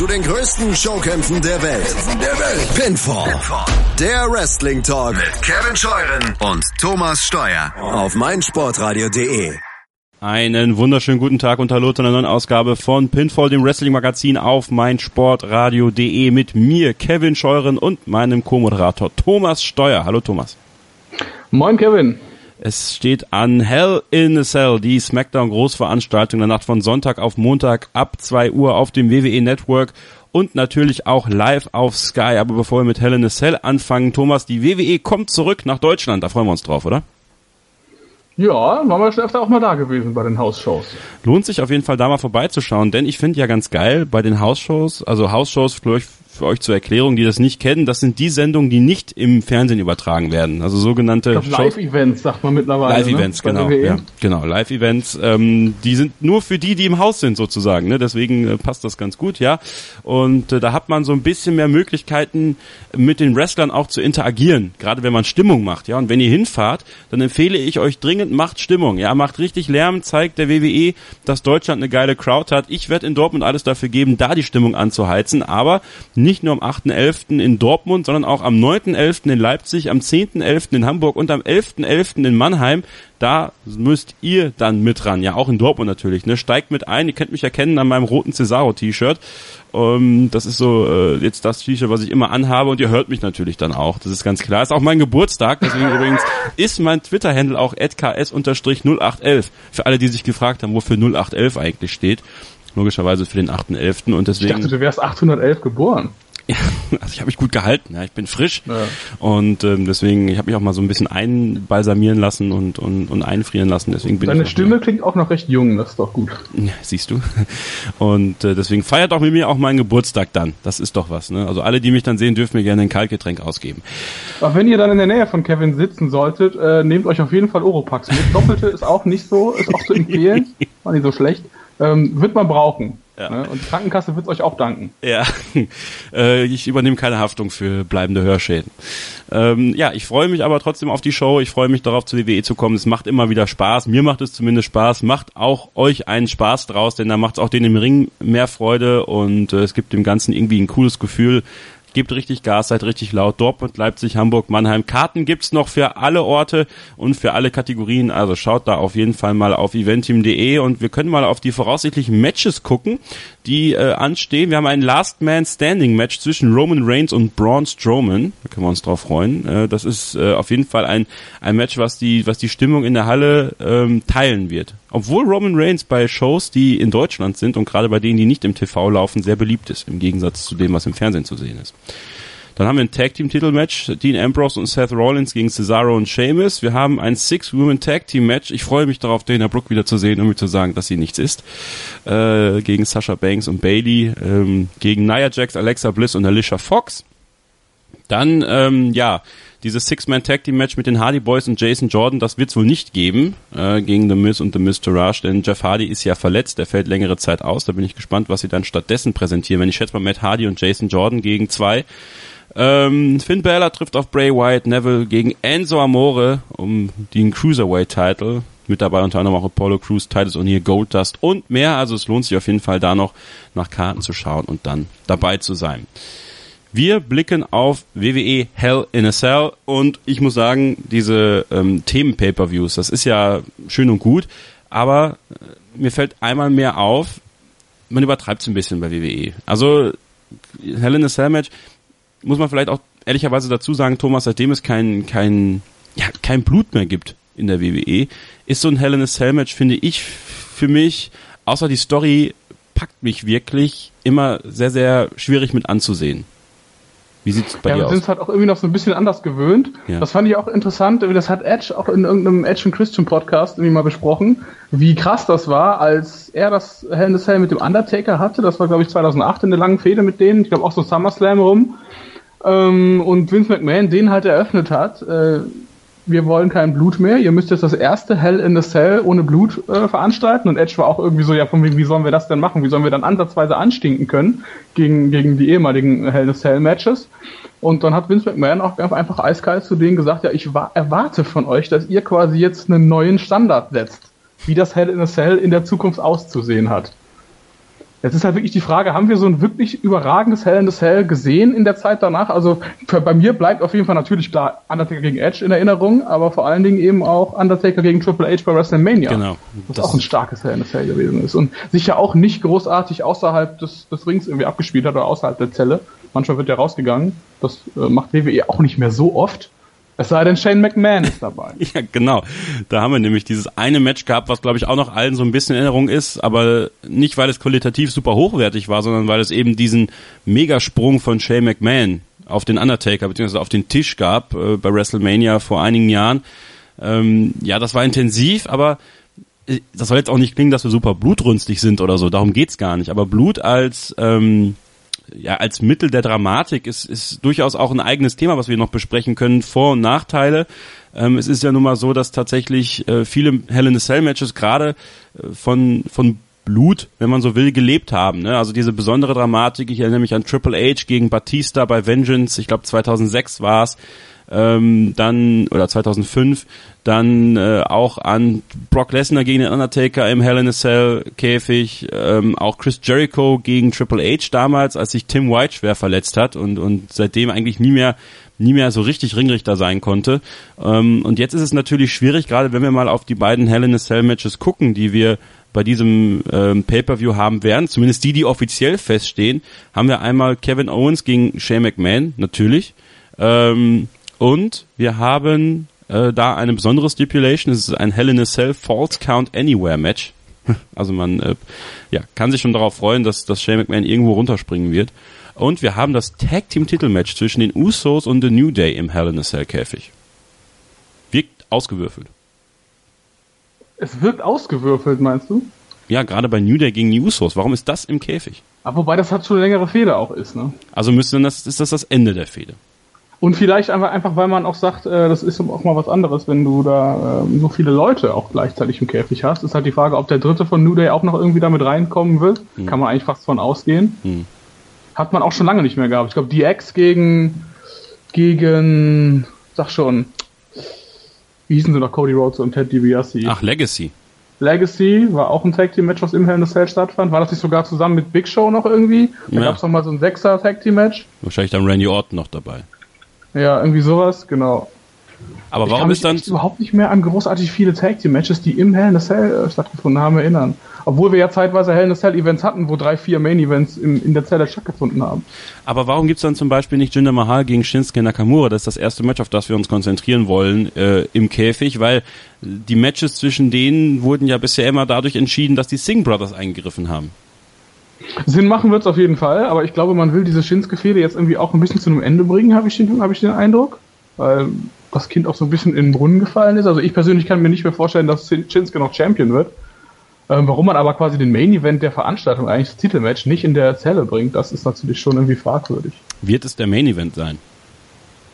zu den größten Showkämpfen der Welt. Der Welt. Pinfall. Pinfall. Der Wrestling Talk mit Kevin Scheuren und Thomas Steuer auf meinsportradio.de. Einen wunderschönen guten Tag und hallo zu einer neuen Ausgabe von Pinfall, dem Wrestling-Magazin auf meinsportradio.de mit mir, Kevin Scheuren und meinem Co-Moderator Thomas Steuer. Hallo Thomas. Moin Kevin. Es steht an Hell in a Cell, die SmackDown Großveranstaltung der Nacht von Sonntag auf Montag ab 2 Uhr auf dem WWE Network und natürlich auch live auf Sky. Aber bevor wir mit Hell in a Cell anfangen, Thomas, die WWE kommt zurück nach Deutschland. Da freuen wir uns drauf, oder? Ja, waren wir schon öfter auch mal da gewesen bei den Hausshows. Lohnt sich auf jeden Fall da mal vorbeizuschauen, denn ich finde ja ganz geil bei den Hausshows, also Hausshows für euch zur Erklärung, die das nicht kennen, das sind die Sendungen, die nicht im Fernsehen übertragen werden. Also sogenannte Live-Events, sagt man mittlerweile. Live-Events, ne? genau. Ja, genau, Live-Events. Ähm, die sind nur für die, die im Haus sind sozusagen. Ne? Deswegen äh, passt das ganz gut, ja. Und äh, da hat man so ein bisschen mehr Möglichkeiten, mit den Wrestlern auch zu interagieren. Gerade wenn man Stimmung macht, ja. Und wenn ihr hinfahrt, dann empfehle ich euch dringend, macht Stimmung. Ja, macht richtig Lärm, zeigt der WWE, dass Deutschland eine geile Crowd hat. Ich werde in Dortmund alles dafür geben, da die Stimmung anzuheizen, aber nicht nicht nur am 8.11. in Dortmund, sondern auch am 9.11. in Leipzig, am 10.11. in Hamburg und am 11.11. .11. in Mannheim. Da müsst ihr dann mit ran. Ja, auch in Dortmund natürlich. Ne? Steigt mit ein. Ihr könnt mich erkennen an meinem roten Cesaro-T-Shirt. Ähm, das ist so äh, jetzt das T-Shirt, was ich immer anhabe und ihr hört mich natürlich dann auch. Das ist ganz klar. Ist auch mein Geburtstag, deswegen übrigens ist mein Twitter-Handle auch @ks_0811. Für alle, die sich gefragt haben, wofür 0811 eigentlich steht logischerweise für den 8.11. und deswegen. Ich dachte, du wärst 811 geboren. Ja, also ich habe mich gut gehalten, ja, ich bin frisch ja. und ähm, deswegen, ich habe mich auch mal so ein bisschen einbalsamieren lassen und, und, und einfrieren lassen. Deswegen bin Deine ich Stimme mehr. klingt auch noch recht jung, das ist doch gut. Ja, siehst du. Und äh, deswegen feiert auch mit mir auch meinen Geburtstag dann. Das ist doch was. Ne? Also alle, die mich dann sehen, dürfen mir gerne ein Kaltgetränk ausgeben. Aber wenn ihr dann in der Nähe von Kevin sitzen solltet, äh, nehmt euch auf jeden Fall Oropax mit. Doppelte ist auch nicht so, ist auch zu empfehlen. War nicht so schlecht. Ähm, wird man brauchen. Ja. Ne? Und die Krankenkasse wird euch auch danken. Ja, äh, ich übernehme keine Haftung für bleibende Hörschäden. Ähm, ja, ich freue mich aber trotzdem auf die Show. Ich freue mich darauf, zur WWE zu kommen. Es macht immer wieder Spaß. Mir macht es zumindest Spaß. Macht auch euch einen Spaß draus, denn da macht es auch den im Ring mehr Freude und äh, es gibt dem Ganzen irgendwie ein cooles Gefühl. Gebt richtig Gas, seid richtig laut. Dortmund, Leipzig, Hamburg, Mannheim. Karten gibt's noch für alle Orte und für alle Kategorien. Also schaut da auf jeden Fall mal auf eventim.de und wir können mal auf die voraussichtlichen Matches gucken, die äh, anstehen. Wir haben ein Last Man Standing Match zwischen Roman Reigns und Braun Strowman. Da können wir uns drauf freuen. Äh, das ist äh, auf jeden Fall ein, ein Match, was die, was die Stimmung in der Halle ähm, teilen wird. Obwohl Roman Reigns bei Shows, die in Deutschland sind und gerade bei denen, die nicht im TV laufen, sehr beliebt ist, im Gegensatz zu dem, was im Fernsehen zu sehen ist. Dann haben wir ein Tag Team Titelmatch, Dean Ambrose und Seth Rollins gegen Cesaro und Sheamus. Wir haben ein Six Women Tag Team Match. Ich freue mich darauf, Dana Brooke wieder zu sehen, um mir zu sagen, dass sie nichts ist. Äh, gegen Sasha Banks und Bailey, ähm, gegen Nia Jax, Alexa Bliss und Alicia Fox. Dann, ähm, ja, dieses Six-Man-Tag-Team-Match mit den Hardy Boys und Jason Jordan, das wird es wohl nicht geben äh, gegen The Miz und The Miz Taraj, denn Jeff Hardy ist ja verletzt, der fällt längere Zeit aus. Da bin ich gespannt, was sie dann stattdessen präsentieren. Wenn ich schätze mal Matt Hardy und Jason Jordan gegen zwei. Ähm, Finn Balor trifft auf Bray Wyatt, Neville gegen Enzo Amore um den Cruiserweight-Title. Mit dabei unter anderem auch Apollo Crews, Titus O'Neill, Goldust und mehr. Also es lohnt sich auf jeden Fall da noch nach Karten zu schauen und dann dabei zu sein. Wir blicken auf WWE Hell in a Cell und ich muss sagen, diese ähm, Themen-Pay-Per-Views, das ist ja schön und gut, aber äh, mir fällt einmal mehr auf, man übertreibt es ein bisschen bei WWE. Also Hell in a Cell Match muss man vielleicht auch ehrlicherweise dazu sagen, Thomas, seitdem es kein, kein, ja, kein Blut mehr gibt in der WWE, ist so ein Hell in a Cell Match, finde ich, für mich, außer die Story packt mich wirklich immer sehr, sehr schwierig mit anzusehen. Wie sieht's bei ja, dir aus? Wir sind es halt auch irgendwie noch so ein bisschen anders gewöhnt. Ja. Das fand ich auch interessant. Das hat Edge auch in irgendeinem Edge and Christian Podcast irgendwie mal besprochen, wie krass das war, als er das Hell in the Cell mit dem Undertaker hatte. Das war, glaube ich, 2008 in der langen Fehde mit denen. Ich glaube auch so SummerSlam rum. Ähm, und Vince McMahon den halt eröffnet hat. Äh, wir wollen kein Blut mehr, ihr müsst jetzt das erste Hell in the Cell ohne Blut äh, veranstalten. Und Edge war auch irgendwie so, ja, von wegen, wie sollen wir das denn machen? Wie sollen wir dann ansatzweise anstinken können gegen, gegen die ehemaligen Hell in the Cell Matches? Und dann hat Vince McMahon auch einfach eiskalt zu denen gesagt, ja, ich erwarte von euch, dass ihr quasi jetzt einen neuen Standard setzt, wie das Hell in a Cell in der Zukunft auszusehen hat. Jetzt ist halt wirklich die Frage, haben wir so ein wirklich überragendes Hell in the Cell gesehen in der Zeit danach? Also für, bei mir bleibt auf jeden Fall natürlich klar Undertaker gegen Edge in Erinnerung, aber vor allen Dingen eben auch Undertaker gegen Triple H bei WrestleMania. Genau. Was das auch ein starkes Hell in the Cell gewesen ist und sicher auch nicht großartig außerhalb des, des Rings irgendwie abgespielt hat oder außerhalb der Zelle. Manchmal wird er rausgegangen. Das äh, macht WWE auch nicht mehr so oft. Es sei denn, Shane McMahon ist dabei. ja, genau. Da haben wir nämlich dieses eine Match gehabt, was glaube ich auch noch allen so ein bisschen in Erinnerung ist, aber nicht, weil es qualitativ super hochwertig war, sondern weil es eben diesen Megasprung von Shane McMahon auf den Undertaker beziehungsweise auf den Tisch gab äh, bei WrestleMania vor einigen Jahren. Ähm, ja, das war intensiv, aber äh, das soll jetzt auch nicht klingen, dass wir super blutrünstig sind oder so. Darum geht's gar nicht. Aber Blut als ähm, ja, als Mittel der Dramatik ist, ist durchaus auch ein eigenes Thema, was wir noch besprechen können. Vor- und Nachteile. Ähm, es ist ja nun mal so, dass tatsächlich äh, viele Hell in a Cell Matches gerade äh, von, von Blut, wenn man so will, gelebt haben. Ne? Also diese besondere Dramatik, ich erinnere mich an Triple H gegen Batista bei Vengeance, ich glaube 2006 war es, ähm, dann oder 2005 dann äh, auch an Brock Lesnar gegen den Undertaker im Hell in a Cell Käfig, ähm, auch Chris Jericho gegen Triple H damals, als sich Tim White schwer verletzt hat und und seitdem eigentlich nie mehr nie mehr so richtig Ringrichter sein konnte. Ähm, und jetzt ist es natürlich schwierig, gerade wenn wir mal auf die beiden Hell in a Cell Matches gucken, die wir bei diesem ähm, Pay-per-View haben werden, zumindest die, die offiziell feststehen, haben wir einmal Kevin Owens gegen Shane McMahon, natürlich. Ähm, und wir haben äh, da eine besondere Stipulation. Es ist ein Hell in a Cell False Count Anywhere Match. Also man äh, ja, kann sich schon darauf freuen, dass, dass Shane McMahon irgendwo runterspringen wird. Und wir haben das Tag Team Titelmatch zwischen den Usos und The New Day im Hell in a Cell Käfig. Wirkt ausgewürfelt. Es wirkt ausgewürfelt, meinst du? Ja, gerade bei New Day gegen die Usos. Warum ist das im Käfig? Aber wobei das halt schon eine längere Fehde auch ist, ne? Also müsste dann das, ist das das Ende der Fehde. Und vielleicht einfach, einfach weil man auch sagt, äh, das ist auch mal was anderes, wenn du da äh, so viele Leute auch gleichzeitig im Käfig hast. Ist halt die Frage, ob der dritte von New Day auch noch irgendwie damit reinkommen wird. Hm. Kann man eigentlich fast von ausgehen. Hm. Hat man auch schon lange nicht mehr gehabt. Ich glaube, DX gegen, gegen, sag schon, wie hießen sie noch, Cody Rhodes und Ted DiBiase? Ach, Legacy. Legacy war auch ein Tag Team Match, was im Hell in the Cell stattfand. War das nicht sogar zusammen mit Big Show noch irgendwie? Da ja. gab es noch mal so ein Sechser Tag Team Match. Wahrscheinlich dann Randy Orton noch dabei. Ja, irgendwie sowas, genau. Aber ich warum ist dann überhaupt nicht mehr an großartig viele Tag Team Matches, die im Hell in a Cell äh, stattgefunden haben, erinnern? Obwohl wir ja zeitweise Hell in a Cell Events hatten, wo drei, vier Main Events in, in der Zelle stattgefunden haben. Aber warum gibt's dann zum Beispiel nicht Jinder Mahal gegen Shinsuke Nakamura? Das ist das erste Match, auf das wir uns konzentrieren wollen äh, im Käfig, weil die Matches zwischen denen wurden ja bisher immer dadurch entschieden, dass die Singh Brothers eingegriffen haben. Sinn machen wird es auf jeden Fall, aber ich glaube, man will diese Shinsuke-Fehde jetzt irgendwie auch ein bisschen zu einem Ende bringen, habe ich, den, hab ich den Eindruck. Weil das Kind auch so ein bisschen in den Brunnen gefallen ist. Also ich persönlich kann mir nicht mehr vorstellen, dass Shinsuke noch Champion wird. Ähm, warum man aber quasi den Main-Event der Veranstaltung, eigentlich das Titelmatch, nicht in der Zelle bringt, das ist natürlich schon irgendwie fragwürdig. Wird es der Main-Event sein?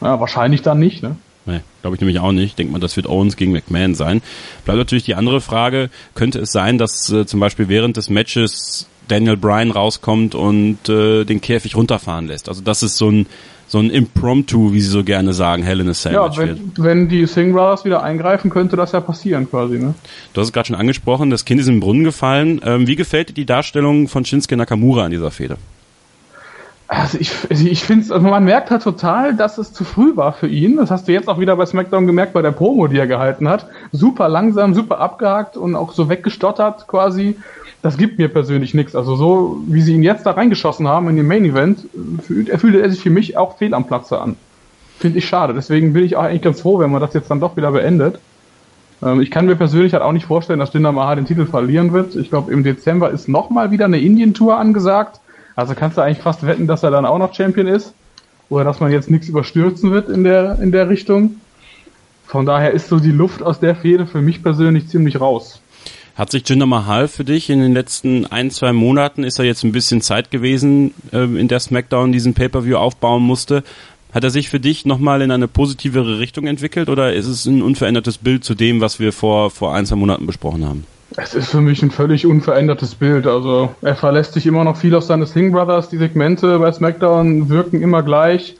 Ja, wahrscheinlich dann nicht, ne? Nee, glaube ich nämlich auch nicht. Denkt man, das wird Owens gegen McMahon sein. Bleibt natürlich die andere Frage, könnte es sein, dass äh, zum Beispiel während des Matches Daniel Bryan rauskommt und äh, den Käfig runterfahren lässt. Also das ist so ein so ein Impromptu, wie sie so gerne sagen, Hell in a Cell ja, wenn, wird. wenn die Singh Brothers wieder eingreifen, könnte das ja passieren quasi, ne? Du hast es gerade schon angesprochen, das Kind ist in den Brunnen gefallen. Ähm, wie gefällt dir die Darstellung von Shinsuke Nakamura an dieser Fehde? Also ich, also ich finde also man merkt halt total, dass es zu früh war für ihn. Das hast du jetzt auch wieder bei SmackDown gemerkt, bei der Promo, die er gehalten hat. Super langsam, super abgehakt und auch so weggestottert quasi das gibt mir persönlich nichts. Also so, wie sie ihn jetzt da reingeschossen haben in den Main Event, fühlt, er fühlte er sich für mich auch fehl am Platze an. Finde ich schade. Deswegen bin ich auch eigentlich ganz froh, wenn man das jetzt dann doch wieder beendet. Ähm, ich kann mir persönlich halt auch nicht vorstellen, dass Jinder Mahal den Titel verlieren wird. Ich glaube, im Dezember ist nochmal wieder eine Indien-Tour angesagt. Also kannst du eigentlich fast wetten, dass er dann auch noch Champion ist. Oder dass man jetzt nichts überstürzen wird in der, in der Richtung. Von daher ist so die Luft aus der Fehde für mich persönlich ziemlich raus. Hat sich Jinder Mahal für dich in den letzten ein, zwei Monaten, ist er jetzt ein bisschen Zeit gewesen, äh, in der SmackDown diesen Pay-Per-View aufbauen musste, hat er sich für dich nochmal in eine positivere Richtung entwickelt oder ist es ein unverändertes Bild zu dem, was wir vor, vor ein, zwei Monaten besprochen haben? Es ist für mich ein völlig unverändertes Bild. Also er verlässt sich immer noch viel auf seine Singh Brothers. Die Segmente bei SmackDown wirken immer gleich.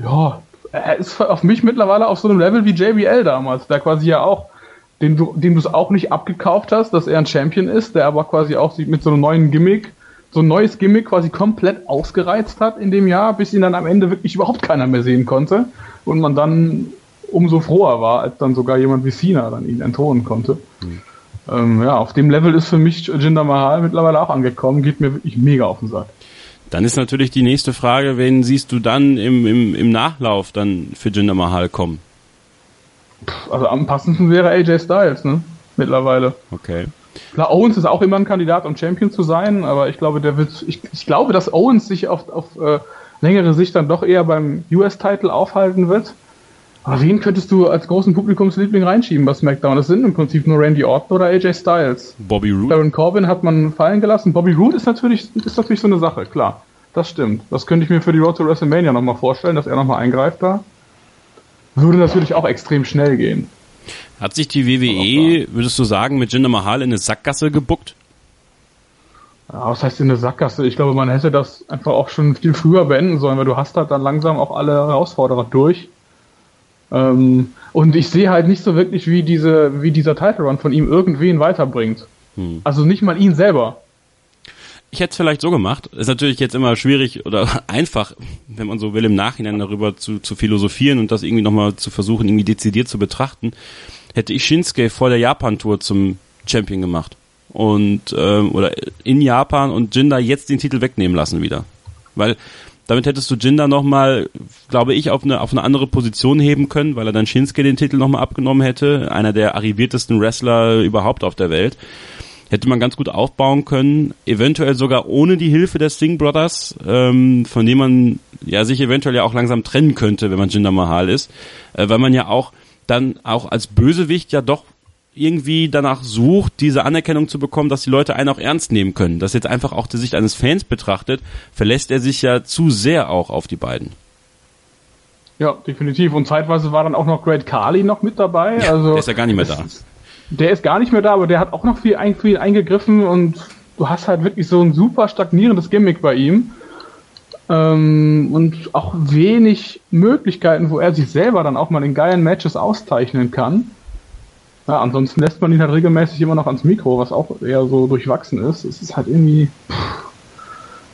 Ja, er ist auf mich mittlerweile auf so einem Level wie JBL damals, der quasi ja auch den du, dem du es auch nicht abgekauft hast, dass er ein Champion ist, der aber quasi auch mit so einem neuen Gimmick, so ein neues Gimmick quasi komplett ausgereizt hat in dem Jahr, bis ihn dann am Ende wirklich überhaupt keiner mehr sehen konnte und man dann umso froher war, als dann sogar jemand wie Cena dann ihn entthronen konnte. Mhm. Ähm, ja, auf dem Level ist für mich Jinder Mahal mittlerweile auch angekommen, geht mir wirklich mega auf den Sack. Dann ist natürlich die nächste Frage, wen siehst du dann im, im, im Nachlauf dann für Jinder Mahal kommen? Also am passendsten wäre AJ Styles, ne? Mittlerweile. Okay. Klar, Owens ist auch immer ein Kandidat, um Champion zu sein, aber ich glaube, der wird, ich, ich glaube, dass Owens sich auf, auf äh, längere Sicht dann doch eher beim US-Title aufhalten wird. Aber wen könntest du als großen Publikumsliebling reinschieben bei SmackDown? Das sind im Prinzip nur Randy Orton oder AJ Styles. Bobby Roode. Baron Corbin hat man fallen gelassen. Bobby Roode ist natürlich, ist natürlich so eine Sache, klar. Das stimmt. Das könnte ich mir für die Road to WrestleMania nochmal vorstellen, dass er nochmal eingreift da. Würde natürlich auch extrem schnell gehen. Hat sich die WWE, würdest du sagen, mit Jinder Mahal in eine Sackgasse gebuckt? Ja, was heißt in eine Sackgasse? Ich glaube, man hätte das einfach auch schon viel früher beenden sollen, weil du hast halt dann langsam auch alle Herausforderer durch. Ähm, und ich sehe halt nicht so wirklich, wie diese, wie dieser Title Run von ihm irgendwen weiterbringt. Hm. Also nicht mal ihn selber. Ich hätte es vielleicht so gemacht. Ist natürlich jetzt immer schwierig oder einfach, wenn man so will, im Nachhinein darüber zu, zu philosophieren und das irgendwie nochmal zu versuchen, irgendwie dezidiert zu betrachten. Hätte ich Shinsuke vor der Japan-Tour zum Champion gemacht. Und, ähm, oder in Japan und Jinder jetzt den Titel wegnehmen lassen wieder. Weil damit hättest du Jinder nochmal, glaube ich, auf eine, auf eine andere Position heben können, weil er dann Shinsuke den Titel nochmal abgenommen hätte. Einer der arriviertesten Wrestler überhaupt auf der Welt hätte man ganz gut aufbauen können, eventuell sogar ohne die Hilfe der Singh Brothers, ähm, von dem man ja sich eventuell ja auch langsam trennen könnte, wenn man Jinder Mahal ist, äh, weil man ja auch dann auch als Bösewicht ja doch irgendwie danach sucht, diese Anerkennung zu bekommen, dass die Leute einen auch ernst nehmen können. Das jetzt einfach auch die Sicht eines Fans betrachtet, verlässt er sich ja zu sehr auch auf die beiden. Ja, definitiv. Und zeitweise war dann auch noch Great Carly noch mit dabei. Ja, also der ist ja gar nicht mehr da. Der ist gar nicht mehr da, aber der hat auch noch viel, viel eingegriffen und du hast halt wirklich so ein super stagnierendes Gimmick bei ihm. Ähm, und auch wenig Möglichkeiten, wo er sich selber dann auch mal in geilen Matches auszeichnen kann. Ja, ansonsten lässt man ihn halt regelmäßig immer noch ans Mikro, was auch eher so durchwachsen ist. Es ist halt irgendwie. Pff,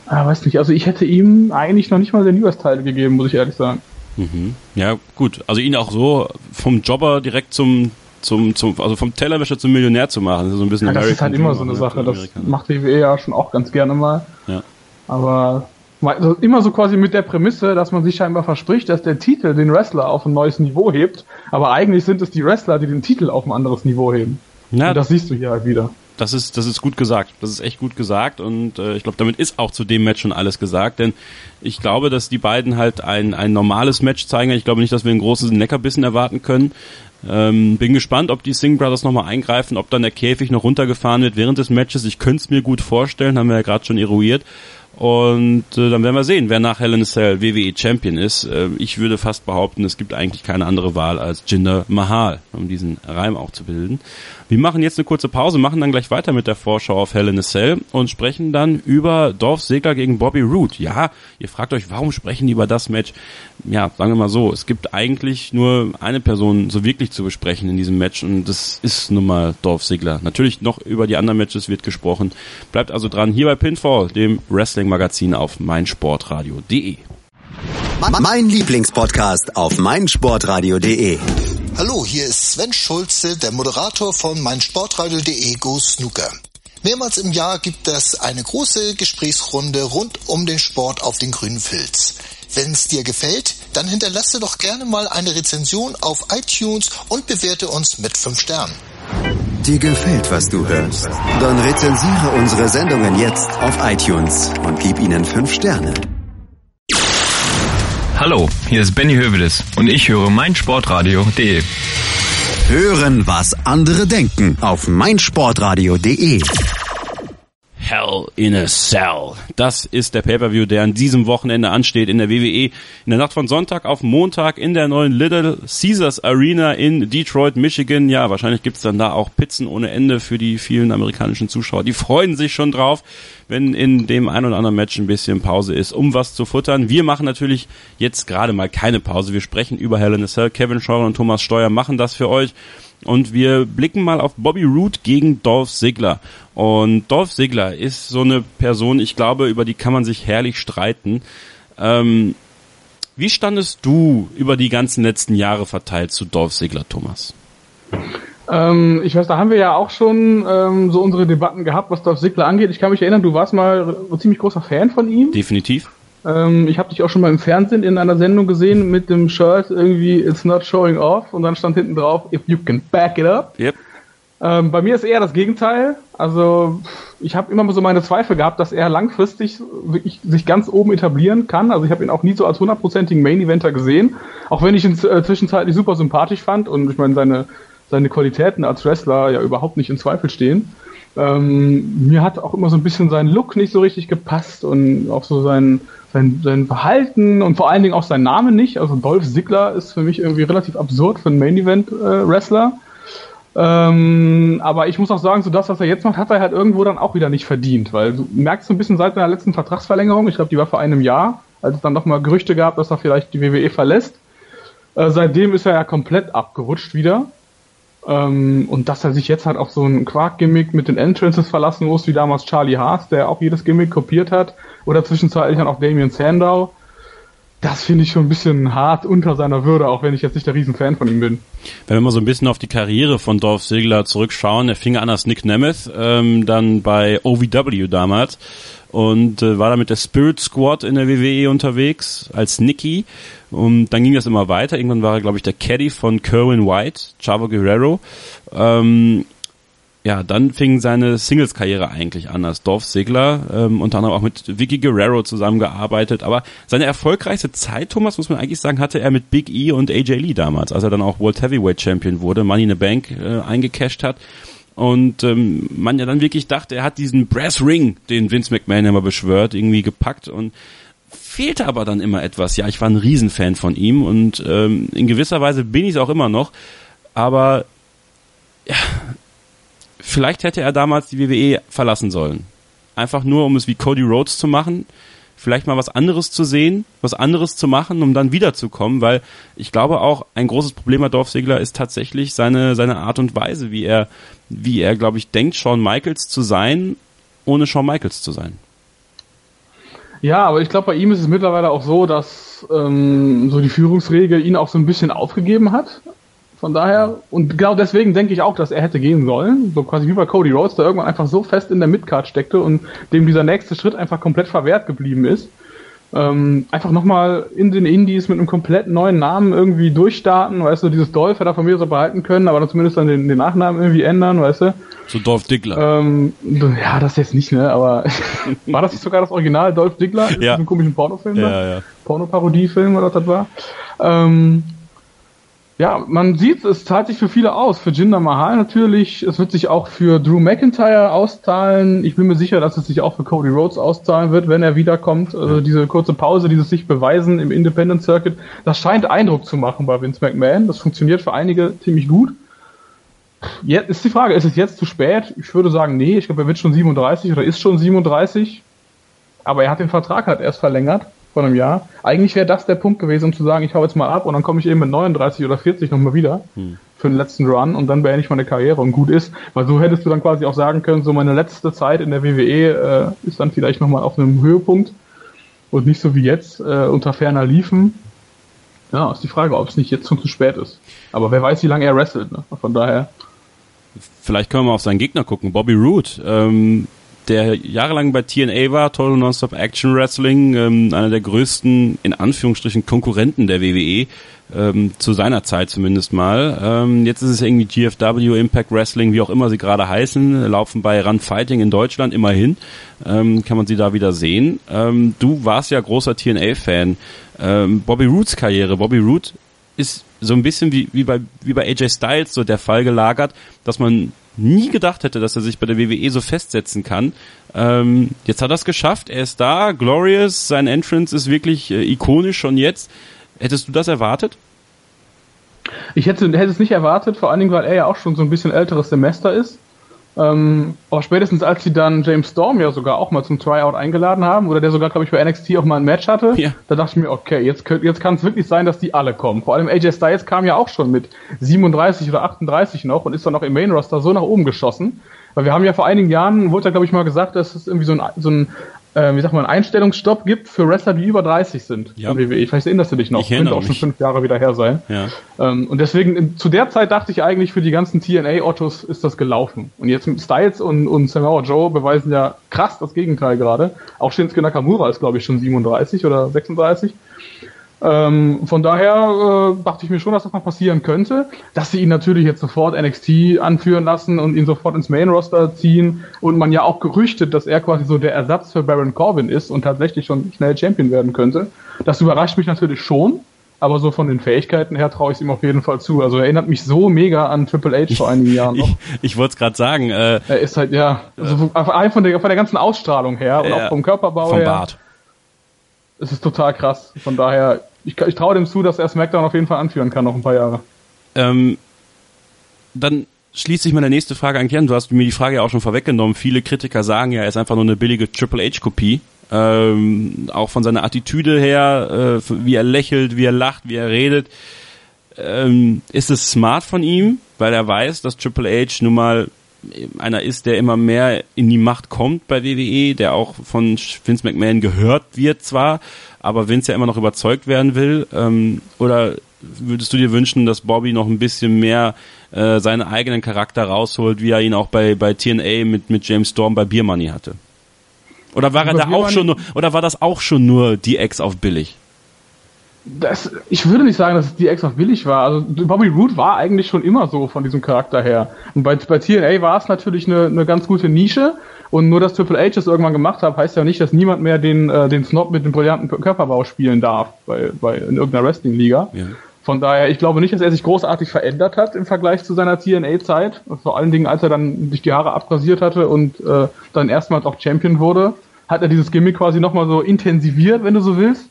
ah, weiß nicht, also ich hätte ihm eigentlich noch nicht mal den US-Teil gegeben, muss ich ehrlich sagen. Mhm. Ja, gut. Also ihn auch so vom Jobber direkt zum zum, zum, also vom Tellerwäscher zum Millionär zu machen. Das ist so ein bisschen ja, das ist halt immer so eine Sache. Das macht die WWE ja schon auch ganz gerne mal. Ja. Aber also immer so quasi mit der Prämisse, dass man sich scheinbar verspricht, dass der Titel den Wrestler auf ein neues Niveau hebt, aber eigentlich sind es die Wrestler, die den Titel auf ein anderes Niveau heben. Ja, und das siehst du hier halt wieder. Das ist, das ist gut gesagt. Das ist echt gut gesagt und äh, ich glaube, damit ist auch zu dem Match schon alles gesagt, denn ich glaube, dass die beiden halt ein, ein normales Match zeigen. Ich glaube nicht, dass wir ein großes Neckerbissen erwarten können. Ähm, bin gespannt, ob die Singh Brothers nochmal eingreifen, ob dann der Käfig noch runtergefahren wird während des Matches. Ich könnte es mir gut vorstellen, haben wir ja gerade schon eruiert. Und äh, dann werden wir sehen, wer nach a Cell WWE Champion ist. Äh, ich würde fast behaupten, es gibt eigentlich keine andere Wahl als Jinder Mahal, um diesen Reim auch zu bilden. Wir machen jetzt eine kurze Pause, machen dann gleich weiter mit der Vorschau auf Hell in a Cell und sprechen dann über Dorf Segler gegen Bobby Roode. Ja, ihr fragt euch, warum sprechen die über das Match? Ja, sagen wir mal so, es gibt eigentlich nur eine Person so wirklich zu besprechen in diesem Match und das ist nun mal Dorf Segler. Natürlich noch über die anderen Matches wird gesprochen. Bleibt also dran hier bei Pinfall, dem Wrestling-Magazin auf meinsportradio.de. Mein Lieblingspodcast auf meinsportradio.de. Hallo, hier ist Sven Schulze, der Moderator von meinsportradio.de Go Snooker. Mehrmals im Jahr gibt es eine große Gesprächsrunde rund um den Sport auf den grünen Filz. Wenn es dir gefällt, dann hinterlasse doch gerne mal eine Rezension auf iTunes und bewerte uns mit 5 Sternen. Dir gefällt, was du hörst? Dann rezensiere unsere Sendungen jetzt auf iTunes und gib ihnen 5 Sterne. Hallo, hier ist Benny Hövedes und ich höre meinsportradio.de. Hören, was andere denken auf meinsportradio.de. Hell in a Cell. Das ist der Pay-Per-View, der an diesem Wochenende ansteht in der WWE. In der Nacht von Sonntag auf Montag in der neuen Little Caesars Arena in Detroit, Michigan. Ja, wahrscheinlich gibt's dann da auch Pizzen ohne Ende für die vielen amerikanischen Zuschauer. Die freuen sich schon drauf wenn in dem ein oder anderen Match ein bisschen Pause ist, um was zu futtern. Wir machen natürlich jetzt gerade mal keine Pause. Wir sprechen über Hell in a Cell. Kevin Scheuer und Thomas Steuer machen das für euch. Und wir blicken mal auf Bobby Roode gegen Dolph Ziggler. Und Dolph Ziggler ist so eine Person, ich glaube, über die kann man sich herrlich streiten. Ähm, wie standest du über die ganzen letzten Jahre verteilt zu Dolph Ziggler, Thomas? Ähm, ich weiß, da haben wir ja auch schon ähm, so unsere Debatten gehabt, was Dolph Ziggler angeht. Ich kann mich erinnern, du warst mal ein ziemlich großer Fan von ihm. Definitiv. Ähm, ich habe dich auch schon mal im Fernsehen in einer Sendung gesehen mit dem Shirt irgendwie It's not showing off und dann stand hinten drauf If you can back it up. Yep. Ähm, bei mir ist eher das Gegenteil. Also ich habe immer so meine Zweifel gehabt, dass er langfristig wirklich sich ganz oben etablieren kann. Also ich habe ihn auch nie so als hundertprozentigen Main-Eventer gesehen, auch wenn ich ihn äh, zwischenzeitlich super sympathisch fand und ich meine seine seine Qualitäten als Wrestler ja überhaupt nicht in Zweifel stehen. Ähm, mir hat auch immer so ein bisschen sein Look nicht so richtig gepasst und auch so sein, sein, sein Verhalten und vor allen Dingen auch sein Name nicht. Also Dolph Ziggler ist für mich irgendwie relativ absurd für einen Main-Event-Wrestler. Äh, ähm, aber ich muss auch sagen, so das, was er jetzt macht, hat er halt irgendwo dann auch wieder nicht verdient, weil du merkst so ein bisschen seit seiner letzten Vertragsverlängerung, ich glaube, die war vor einem Jahr, als es dann nochmal Gerüchte gab, dass er vielleicht die WWE verlässt. Äh, seitdem ist er ja komplett abgerutscht wieder. Ähm, und dass er sich jetzt halt auf so ein Quark-Gimmick mit den Entrances verlassen muss, wie damals Charlie Haas, der auch jedes Gimmick kopiert hat, oder zwischenzeitlich dann auch Damien Sandow, das finde ich schon ein bisschen hart unter seiner Würde, auch wenn ich jetzt nicht der Riesenfan von ihm bin. Wenn wir mal so ein bisschen auf die Karriere von Dolph Ziggler zurückschauen, er fing an als Nick Nemeth, ähm, dann bei OVW damals und äh, war da mit der Spirit Squad in der WWE unterwegs als Nicky und dann ging das immer weiter. Irgendwann war er, glaube ich, der Caddy von Kerwin White, Chavo Guerrero. Ähm, ja, dann fing seine Singles-Karriere eigentlich an als Dolph Ziggler, ähm, unter anderem auch mit Vicky Guerrero zusammengearbeitet. Aber seine erfolgreichste Zeit, Thomas, muss man eigentlich sagen, hatte er mit Big E und AJ Lee damals, als er dann auch World Heavyweight Champion wurde, Money in the Bank äh, eingecasht hat und ähm, man ja dann wirklich dachte, er hat diesen Brass Ring, den Vince McMahon immer beschwört, irgendwie gepackt und fehlte aber dann immer etwas. Ja, ich war ein Riesenfan von ihm und ähm, in gewisser Weise bin ich es auch immer noch, aber ja, vielleicht hätte er damals die WWE verlassen sollen. Einfach nur, um es wie Cody Rhodes zu machen, vielleicht mal was anderes zu sehen, was anderes zu machen, um dann wiederzukommen, weil ich glaube auch, ein großes Problem bei Dorf Segler ist tatsächlich seine, seine Art und Weise, wie er, wie er, glaube ich, denkt, Shawn Michaels zu sein, ohne Shawn Michaels zu sein. Ja, aber ich glaube, bei ihm ist es mittlerweile auch so, dass ähm, so die Führungsregel ihn auch so ein bisschen aufgegeben hat. Von daher, und genau deswegen denke ich auch, dass er hätte gehen sollen. So quasi wie bei Cody Rhodes, der irgendwann einfach so fest in der Midcard steckte und dem dieser nächste Schritt einfach komplett verwehrt geblieben ist. Ähm, einfach nochmal in den Indies mit einem komplett neuen Namen irgendwie durchstarten, weißt du, dieses Dolph hätte er von mir so behalten können, aber dann zumindest dann den, den Nachnamen irgendwie ändern, weißt du. So Dolph Diggler. Ähm, ja, das jetzt nicht, ne, aber war das nicht sogar das Original Dolph Diggler? Ja. Mit komischen Pornofilm ja, da? ja. Pornoparodiefilm oder was das war. Ähm, ja, man sieht, es zahlt sich für viele aus. Für Jinder Mahal natürlich. Es wird sich auch für Drew McIntyre auszahlen. Ich bin mir sicher, dass es sich auch für Cody Rhodes auszahlen wird, wenn er wiederkommt. Also diese kurze Pause, dieses sich beweisen im Independent Circuit, das scheint Eindruck zu machen bei Vince McMahon. Das funktioniert für einige ziemlich gut. Jetzt ist die Frage, ist es jetzt zu spät? Ich würde sagen, nee. Ich glaube, er wird schon 37 oder ist schon 37. Aber er hat den Vertrag halt erst verlängert vor einem Jahr. Eigentlich wäre das der Punkt gewesen, um zu sagen, ich hau jetzt mal ab und dann komme ich eben mit 39 oder 40 nochmal wieder hm. für den letzten Run und dann beende ich meine Karriere und gut ist. Weil so hättest du dann quasi auch sagen können, so meine letzte Zeit in der WWE äh, ist dann vielleicht nochmal auf einem Höhepunkt und nicht so wie jetzt äh, unter ferner Liefen. Ja, ist die Frage, ob es nicht jetzt schon zu spät ist. Aber wer weiß, wie lange er wrestelt. Ne? Von daher. Vielleicht können wir mal auf seinen Gegner gucken. Bobby Roode. Ähm der jahrelang bei TNA war, Total Nonstop Action Wrestling, ähm, einer der größten, in Anführungsstrichen, Konkurrenten der WWE, ähm, zu seiner Zeit zumindest mal. Ähm, jetzt ist es irgendwie GFW, Impact Wrestling, wie auch immer sie gerade heißen, laufen bei Run Fighting in Deutschland immerhin, ähm, kann man sie da wieder sehen. Ähm, du warst ja großer TNA-Fan. Ähm, Bobby Roots Karriere, Bobby Root ist so ein bisschen wie, wie, bei, wie bei AJ Styles so der Fall gelagert, dass man nie gedacht hätte, dass er sich bei der WWE so festsetzen kann. Ähm, jetzt hat er es geschafft, er ist da, glorious, sein Entrance ist wirklich äh, ikonisch schon jetzt. Hättest du das erwartet? Ich hätte, hätte es nicht erwartet, vor allen Dingen, weil er ja auch schon so ein bisschen älteres Semester ist. Ähm, aber spätestens als sie dann James Storm ja sogar auch mal zum Tryout eingeladen haben, oder der sogar, glaube ich, bei NXT auch mal ein Match hatte, ja. da dachte ich mir, okay, jetzt, jetzt kann es wirklich sein, dass die alle kommen. Vor allem AJ Styles kam ja auch schon mit 37 oder 38 noch und ist dann auch im Main Roster so nach oben geschossen. Weil wir haben ja vor einigen Jahren, wurde ja, glaube ich, mal gesagt, dass es irgendwie so ein, so ein äh, wie sagt man, Einstellungsstopp gibt für Wrestler, die über 30 sind. Ja. WWE. Ich weiß, erinnerst du dich noch? Ich Könnte auch schon fünf Jahre wieder her sein. Ja. Ähm, und deswegen, in, zu der Zeit dachte ich eigentlich, für die ganzen TNA-Ottos ist das gelaufen. Und jetzt mit Styles und, und Samoa Joe beweisen ja krass das Gegenteil gerade. Auch Shinsuke Nakamura ist, glaube ich, schon 37 oder 36. Ähm, von daher äh, dachte ich mir schon, dass das noch passieren könnte, dass sie ihn natürlich jetzt sofort NXT anführen lassen und ihn sofort ins Main Roster ziehen und man ja auch gerüchtet, dass er quasi so der Ersatz für Baron Corbin ist und tatsächlich schon schnell Champion werden könnte. Das überrascht mich natürlich schon, aber so von den Fähigkeiten her traue ich es ihm auf jeden Fall zu. Also er erinnert mich so mega an Triple H vor einigen Jahren noch. Ich, ich wollte es gerade sagen. Äh, er ist halt, ja, also äh, von, der, von der ganzen Ausstrahlung her und auch vom Körperbau vom her. Bart. Es ist total krass. Von daher, ich, ich traue dem zu, dass er SmackDown auf jeden Fall anführen kann, noch ein paar Jahre. Ähm, dann schließt sich meine nächste Frage an. Du hast mir die Frage ja auch schon vorweggenommen. Viele Kritiker sagen ja, er ist einfach nur eine billige Triple H-Kopie. Ähm, auch von seiner Attitüde her, äh, wie er lächelt, wie er lacht, wie er redet. Ähm, ist es smart von ihm, weil er weiß, dass Triple H nun mal einer ist, der immer mehr in die Macht kommt bei WWE, der auch von Vince McMahon gehört wird zwar, aber Vince ja immer noch überzeugt werden will? Ähm, oder würdest du dir wünschen, dass Bobby noch ein bisschen mehr äh, seinen eigenen Charakter rausholt, wie er ihn auch bei, bei TNA mit, mit James Storm bei Beer Money hatte? Oder war er da auch schon nur, oder war das auch schon nur die Ex auf billig? Das, ich würde nicht sagen, dass es die extra billig war. Also Bobby Roode war eigentlich schon immer so von diesem Charakter her. Und bei, bei TNA war es natürlich eine, eine ganz gute Nische. Und nur, dass Triple H es irgendwann gemacht hat, heißt ja nicht, dass niemand mehr den, äh, den Snob mit dem brillanten Körperbau spielen darf bei, bei, in irgendeiner Wrestling-Liga. Ja. Von daher, ich glaube nicht, dass er sich großartig verändert hat im Vergleich zu seiner TNA-Zeit. Vor allen Dingen, als er dann sich die Haare abrasiert hatte und äh, dann erstmals auch Champion wurde, hat er dieses Gimmick quasi nochmal so intensiviert, wenn du so willst.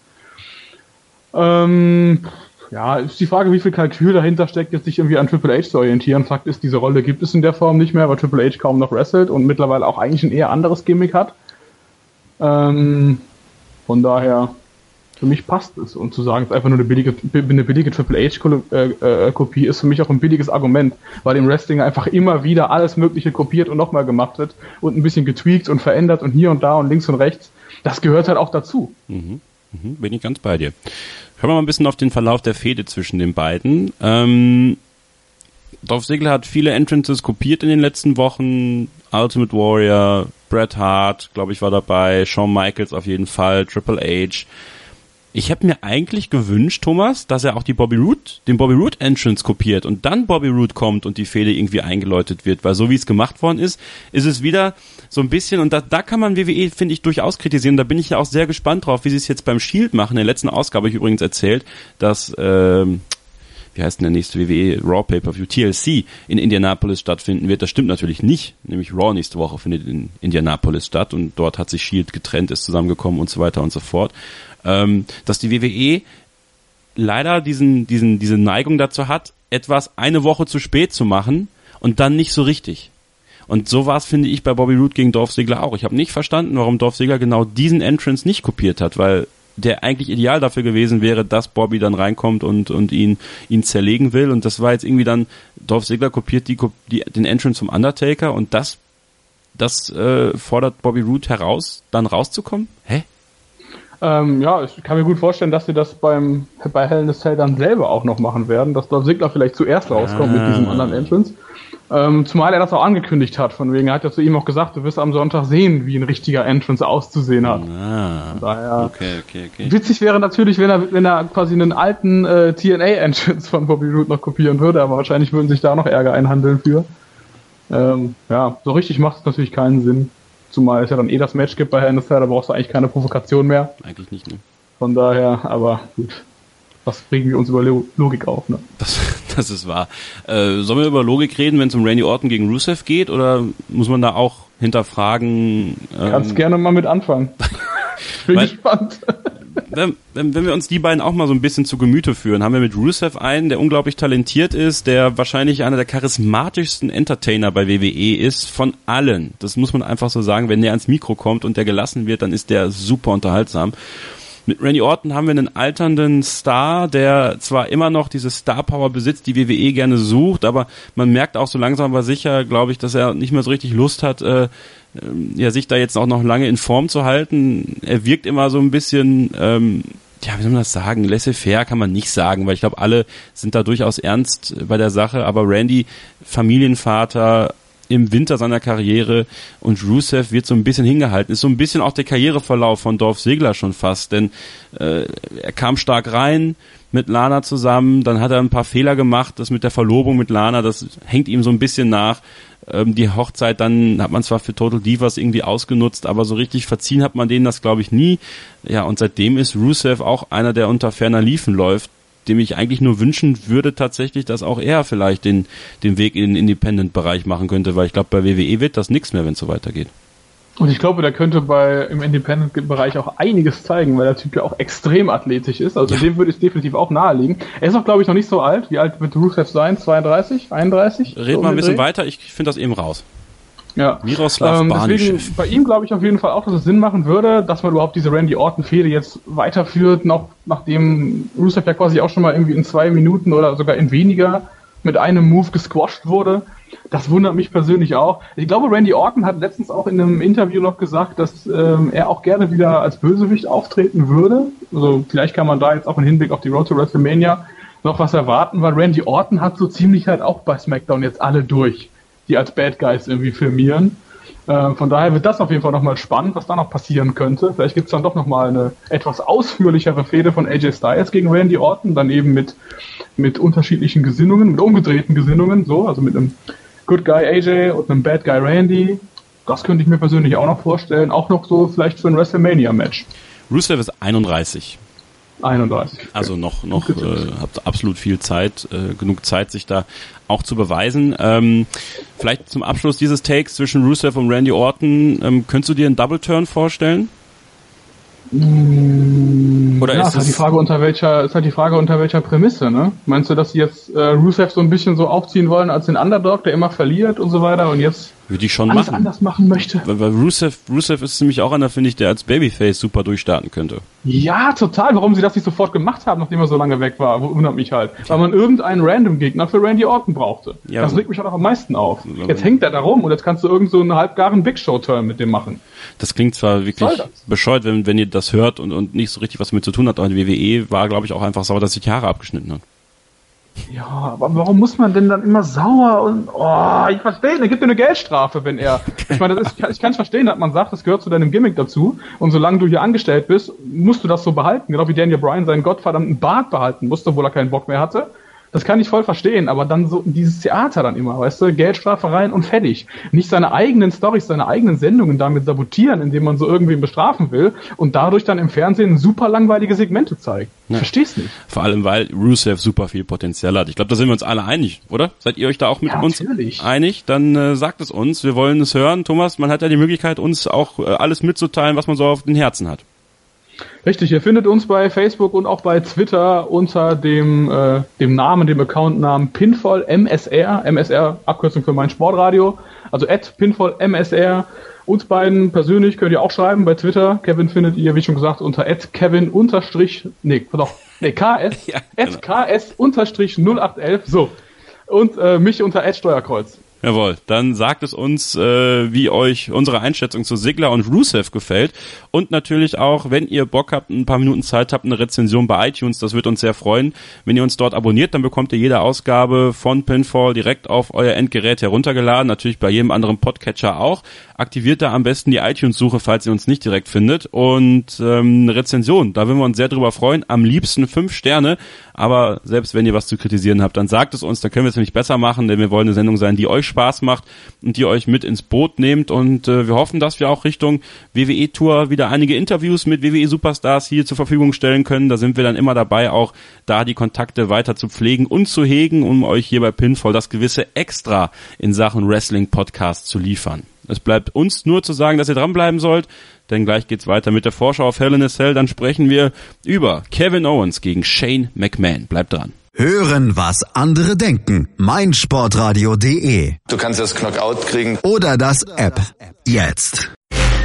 Ähm, ja, ist die Frage, wie viel Kalkül dahinter steckt, jetzt sich irgendwie an Triple H zu orientieren. Fakt ist, diese Rolle gibt es in der Form nicht mehr, weil Triple H kaum noch wrestelt und mittlerweile auch eigentlich ein eher anderes Gimmick hat. Ähm, von daher, für mich passt es. Und zu sagen, es ist einfach nur eine billige, eine billige Triple H-Kopie, ist für mich auch ein billiges Argument, weil im Wrestling einfach immer wieder alles Mögliche kopiert und nochmal gemacht wird und ein bisschen getweakt und verändert und hier und da und links und rechts. Das gehört halt auch dazu. Mhm. Mhm, bin ich ganz bei dir. Hören wir mal ein bisschen auf den Verlauf der Fehde zwischen den beiden. Ähm, Dolph Ziggler hat viele Entrances kopiert in den letzten Wochen. Ultimate Warrior, Bret Hart, glaube ich, war dabei, Shawn Michaels auf jeden Fall, Triple H. Ich hätte mir eigentlich gewünscht, Thomas, dass er auch die Bobby Root, den Bobby Root Entrance kopiert und dann Bobby Root kommt und die Fehde irgendwie eingeläutet wird, weil so wie es gemacht worden ist, ist es wieder so ein bisschen und da, da kann man WWE finde ich durchaus kritisieren. Da bin ich ja auch sehr gespannt drauf, wie sie es jetzt beim Shield machen. In der letzten Ausgabe habe ich übrigens erzählt, dass ähm, wie heißt denn der nächste WWE Raw Pay-Per-View TLC in Indianapolis stattfinden wird. Das stimmt natürlich nicht, nämlich Raw nächste Woche findet in Indianapolis statt und dort hat sich Shield getrennt, ist zusammengekommen und so weiter und so fort ähm, dass die WWE leider diesen, diesen, diese Neigung dazu hat, etwas eine Woche zu spät zu machen und dann nicht so richtig. Und so war es, finde ich, bei Bobby Roode gegen Dolph Ziggler auch. Ich habe nicht verstanden, warum Dolph Ziggler genau diesen Entrance nicht kopiert hat, weil der eigentlich ideal dafür gewesen wäre, dass Bobby dann reinkommt und, und ihn, ihn zerlegen will. Und das war jetzt irgendwie dann, Dolph Ziggler kopiert die, die, den Entrance vom Undertaker und das, das äh, fordert Bobby Roode heraus, dann rauszukommen? Hä? Ähm, ja, ich kann mir gut vorstellen, dass sie das beim bei Hell in the Cell dann selber auch noch machen werden, dass Dolph Ziggler vielleicht zuerst rauskommt ah. mit diesem anderen Entrance. Ähm, zumal er das auch angekündigt hat, von wegen, er hat ja zu ihm auch gesagt, du wirst am Sonntag sehen, wie ein richtiger Entrance auszusehen hat. Ah, Daher okay, okay, okay. Witzig wäre natürlich, wenn er, wenn er quasi einen alten äh, TNA-Entrance von Bobby Roode noch kopieren würde, aber wahrscheinlich würden sich da noch Ärger einhandeln für. Ähm, ja, so richtig macht es natürlich keinen Sinn. Zumal es ja dann eh das Match gibt bei Hell in the Cell, da brauchst du eigentlich keine Provokation mehr. Eigentlich nicht, ne? Von daher, aber gut. Was bringen wir uns über Logik auf, ne? Das, das ist wahr. Äh, sollen wir über Logik reden, wenn es um Randy Orton gegen Rusev geht? Oder muss man da auch hinterfragen? Ähm, Kannst gerne mal mit anfangen. Bin weil, gespannt. wenn, wenn wir uns die beiden auch mal so ein bisschen zu Gemüte führen, haben wir mit Rusev einen, der unglaublich talentiert ist, der wahrscheinlich einer der charismatischsten Entertainer bei WWE ist von allen. Das muss man einfach so sagen. Wenn der ans Mikro kommt und der gelassen wird, dann ist der super unterhaltsam. Mit Randy Orton haben wir einen alternden Star, der zwar immer noch diese Star Power besitzt, die WWE gerne sucht, aber man merkt auch so langsam aber sicher, glaube ich, dass er nicht mehr so richtig Lust hat, äh, ähm, ja, sich da jetzt auch noch lange in Form zu halten. Er wirkt immer so ein bisschen, ähm, ja, wie soll man das sagen? Laissez-faire kann man nicht sagen, weil ich glaube, alle sind da durchaus ernst bei der Sache, aber Randy, Familienvater, im Winter seiner Karriere und Rusev wird so ein bisschen hingehalten. Ist so ein bisschen auch der Karriereverlauf von Dorf Segler schon fast, denn äh, er kam stark rein mit Lana zusammen, dann hat er ein paar Fehler gemacht, das mit der Verlobung mit Lana, das hängt ihm so ein bisschen nach. Ähm, die Hochzeit dann hat man zwar für Total Divas irgendwie ausgenutzt, aber so richtig verziehen hat man denen das glaube ich nie. Ja, und seitdem ist Rusev auch einer, der unter ferner Liefen läuft dem ich eigentlich nur wünschen würde tatsächlich, dass auch er vielleicht den, den Weg in den Independent-Bereich machen könnte, weil ich glaube, bei WWE wird das nichts mehr, wenn es so weitergeht. Und ich glaube, der könnte bei im Independent-Bereich auch einiges zeigen, weil der Typ ja auch extrem athletisch ist. Also ja. dem würde ich definitiv auch nahelegen. Er ist auch, glaube ich, noch nicht so alt. Wie alt wird Rusev sein? 32? 31? Red so mal ein bisschen Dreh? weiter, ich finde das eben raus. Ja. Miroslav ähm, deswegen bei ihm glaube ich auf jeden Fall auch, dass es Sinn machen würde, dass man überhaupt diese Randy Orton-Fehde jetzt weiterführt, noch nachdem Rusev ja quasi auch schon mal irgendwie in zwei Minuten oder sogar in weniger mit einem Move gesquasht wurde. Das wundert mich persönlich auch. Ich glaube, Randy Orton hat letztens auch in einem Interview noch gesagt, dass ähm, er auch gerne wieder als Bösewicht auftreten würde. Also vielleicht kann man da jetzt auch im Hinblick auf die Road to WrestleMania noch was erwarten, weil Randy Orton hat so ziemlich halt auch bei SmackDown jetzt alle durch die als Bad Guys irgendwie filmieren. Äh, von daher wird das auf jeden Fall nochmal spannend, was da noch passieren könnte. Vielleicht gibt es dann doch nochmal eine etwas ausführlichere Fehde von AJ Styles gegen Randy Orton, dann eben mit, mit unterschiedlichen Gesinnungen, mit umgedrehten Gesinnungen, so, also mit einem Good Guy AJ und einem Bad Guy Randy. Das könnte ich mir persönlich auch noch vorstellen, auch noch so vielleicht für ein WrestleMania-Match. Rusev ist 31. 31. Also noch, noch äh, habt absolut viel Zeit, äh, genug Zeit, sich da auch zu beweisen. Ähm, vielleicht zum Abschluss dieses Takes zwischen Rusev und Randy Orton. Ähm, könntest du dir einen Double Turn vorstellen? Mm, Oder ja, ist, ist halt die Frage unter welcher ist halt die Frage unter welcher Prämisse, ne? Meinst du, dass sie jetzt äh, Rusev so ein bisschen so aufziehen wollen als den Underdog, der immer verliert und so weiter und jetzt würde ich schon alles machen. anders machen möchte? Weil, weil Rusev, Rusev ist nämlich auch einer, finde ich, der als Babyface super durchstarten könnte. Ja, total. Warum sie das nicht sofort gemacht haben, nachdem er so lange weg war, wundert mich halt. Weil man irgendeinen random Gegner für Randy Orton brauchte. Ja, das regt mich halt auch am meisten auf. Jetzt hängt er da rum und jetzt kannst du irgend so einen halbgaren Big Show-Turn mit dem machen. Das klingt zwar wirklich bescheuert, wenn, wenn ihr das hört und, und nicht so richtig was damit zu tun hat, aber die WWE war, glaube ich, auch einfach sauer, dass sich die Haare abgeschnitten hat. Ja, aber warum muss man denn dann immer sauer und oh, ich verstehe, er gibt dir eine Geldstrafe, wenn er. Ich meine, das ist, ich kann es verstehen, dass man sagt, das gehört zu deinem Gimmick dazu. Und solange du hier angestellt bist, musst du das so behalten. Genau wie Daniel Bryan seinen gottverdammten Bart behalten musste, obwohl er keinen Bock mehr hatte. Das kann ich voll verstehen, aber dann so dieses Theater dann immer, weißt du, Geldstrafe rein und fertig. Nicht seine eigenen Storys, seine eigenen Sendungen damit sabotieren, indem man so irgendwen bestrafen will und dadurch dann im Fernsehen super langweilige Segmente zeigt. Ja. Versteh's nicht. Vor allem, weil Rusev super viel Potenzial hat. Ich glaube, da sind wir uns alle einig, oder? Seid ihr euch da auch mit ja, uns natürlich. einig? Dann äh, sagt es uns. Wir wollen es hören. Thomas, man hat ja die Möglichkeit, uns auch äh, alles mitzuteilen, was man so auf den Herzen hat. Richtig, ihr findet uns bei Facebook und auch bei Twitter unter dem, äh, dem Namen, dem Accountnamen Pinfall MSR, MSR Abkürzung für mein Sportradio, also at Pinfall MSR. Uns beiden persönlich könnt ihr auch schreiben bei Twitter. Kevin findet ihr, wie schon gesagt, unter at Kevin unterstrich, nee, doch, nee, KS, ja, genau. at KS unterstrich 0811, so. Und äh, mich unter at Steuerkreuz. Jawohl, dann sagt es uns, äh, wie euch unsere Einschätzung zu Sigler und Rusev gefällt. Und natürlich auch, wenn ihr Bock habt, ein paar Minuten Zeit habt, eine Rezension bei iTunes, das wird uns sehr freuen. Wenn ihr uns dort abonniert, dann bekommt ihr jede Ausgabe von Pinfall direkt auf euer Endgerät heruntergeladen, natürlich bei jedem anderen Podcatcher auch. Aktiviert da am besten die iTunes-Suche, falls ihr uns nicht direkt findet. Und ähm, eine Rezension, da würden wir uns sehr drüber freuen. Am liebsten fünf Sterne. Aber selbst wenn ihr was zu kritisieren habt, dann sagt es uns, dann können wir es nämlich besser machen, denn wir wollen eine Sendung sein, die euch Spaß macht und die euch mit ins Boot nehmt. Und äh, wir hoffen, dass wir auch Richtung WWE-Tour wieder einige Interviews mit WWE-Superstars hier zur Verfügung stellen können. Da sind wir dann immer dabei, auch da die Kontakte weiter zu pflegen und zu hegen, um euch hier bei Pinfall das gewisse Extra in Sachen Wrestling-Podcast zu liefern. Es bleibt uns nur zu sagen, dass ihr dranbleiben sollt, denn gleich geht's weiter mit der Vorschau auf Hell in a Cell. Dann sprechen wir über Kevin Owens gegen Shane McMahon. Bleibt dran. Hören, was andere denken. meinsportradio.de Du kannst das Knockout kriegen. oder das App. Jetzt.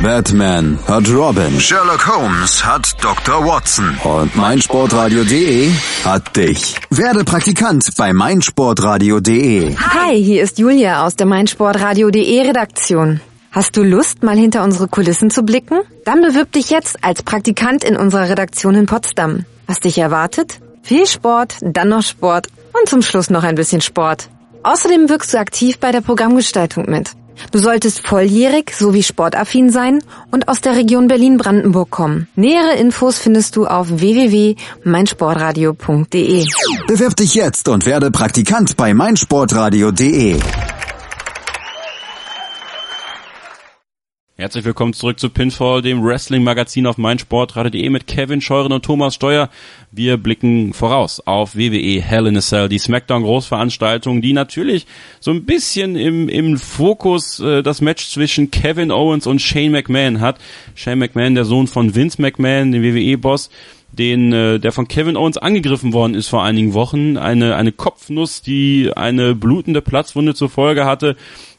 Batman hat Robin. Sherlock Holmes hat Dr. Watson. Und meinsportradio.de hat dich. Werde Praktikant bei meinsportradio.de. Hi, hier ist Julia aus der meinsportradio.de Redaktion. Hast du Lust, mal hinter unsere Kulissen zu blicken? Dann bewirb dich jetzt als Praktikant in unserer Redaktion in Potsdam. Was dich erwartet? Viel Sport, dann noch Sport und zum Schluss noch ein bisschen Sport. Außerdem wirkst du aktiv bei der Programmgestaltung mit. Du solltest volljährig sowie sportaffin sein und aus der Region Berlin-Brandenburg kommen. Nähere Infos findest du auf www.meinsportradio.de. Bewirb dich jetzt und werde Praktikant bei meinsportradio.de. Herzlich willkommen zurück zu Pinfall, dem Wrestling-Magazin auf meinsportradio.de mit Kevin Scheuren und Thomas Steuer. Wir blicken voraus auf WWE Hell in a Cell, die Smackdown-Großveranstaltung, die natürlich so ein bisschen im, im Fokus äh, das Match zwischen Kevin Owens und Shane McMahon hat. Shane McMahon, der Sohn von Vince McMahon, dem WWE-Boss, den äh, der von Kevin Owens angegriffen worden ist vor einigen Wochen. Eine, eine Kopfnuss, die eine blutende Platzwunde zur Folge hatte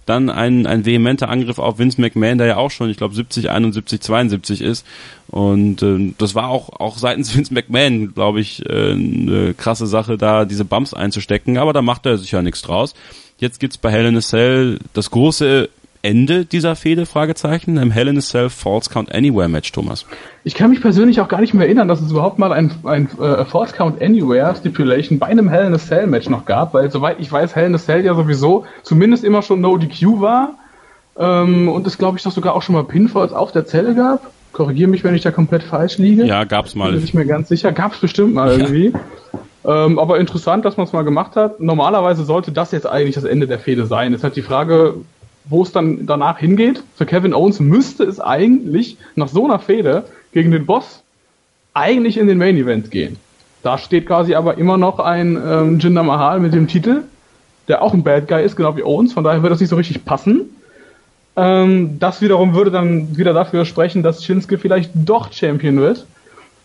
dann ein, ein vehementer Angriff auf Vince McMahon, der ja auch schon, ich glaube, 70, 71, 72 ist. Und äh, das war auch, auch seitens Vince McMahon, glaube ich, äh, eine krasse Sache, da diese Bumps einzustecken. Aber da macht er sich ja nichts draus. Jetzt gibt's bei Hell in a Cell das große Ende dieser Fehde, Fragezeichen, im Hell in a Cell False Count Anywhere Match, Thomas. Ich kann mich persönlich auch gar nicht mehr erinnern, dass es überhaupt mal ein, ein äh, False Count Anywhere Stipulation bei einem Hell in a Cell Match noch gab, weil soweit ich weiß, Hell in a Cell ja sowieso zumindest immer schon No DQ war ähm, und es glaube ich doch sogar auch schon mal Pinfalls auf der Zelle gab. Korrigiere mich, wenn ich da komplett falsch liege. Ja, gab's mal. Bin ich mir ganz sicher. Gab's bestimmt mal Ja. irgendwie. Ähm, aber interessant, dass man es mal gemacht hat. Normalerweise sollte das jetzt eigentlich das Ende der Fehde sein. Es ist halt die Frage, wo es dann danach hingeht. Für Kevin Owens müsste es eigentlich nach so einer Fehde gegen den Boss eigentlich in den Main Event gehen. Da steht quasi aber immer noch ein ähm, Jinder Mahal mit dem Titel, der auch ein Bad Guy ist, genau wie Owens. Von daher wird das nicht so richtig passen. Ähm, das wiederum würde dann wieder dafür sprechen, dass Shinsuke vielleicht doch Champion wird.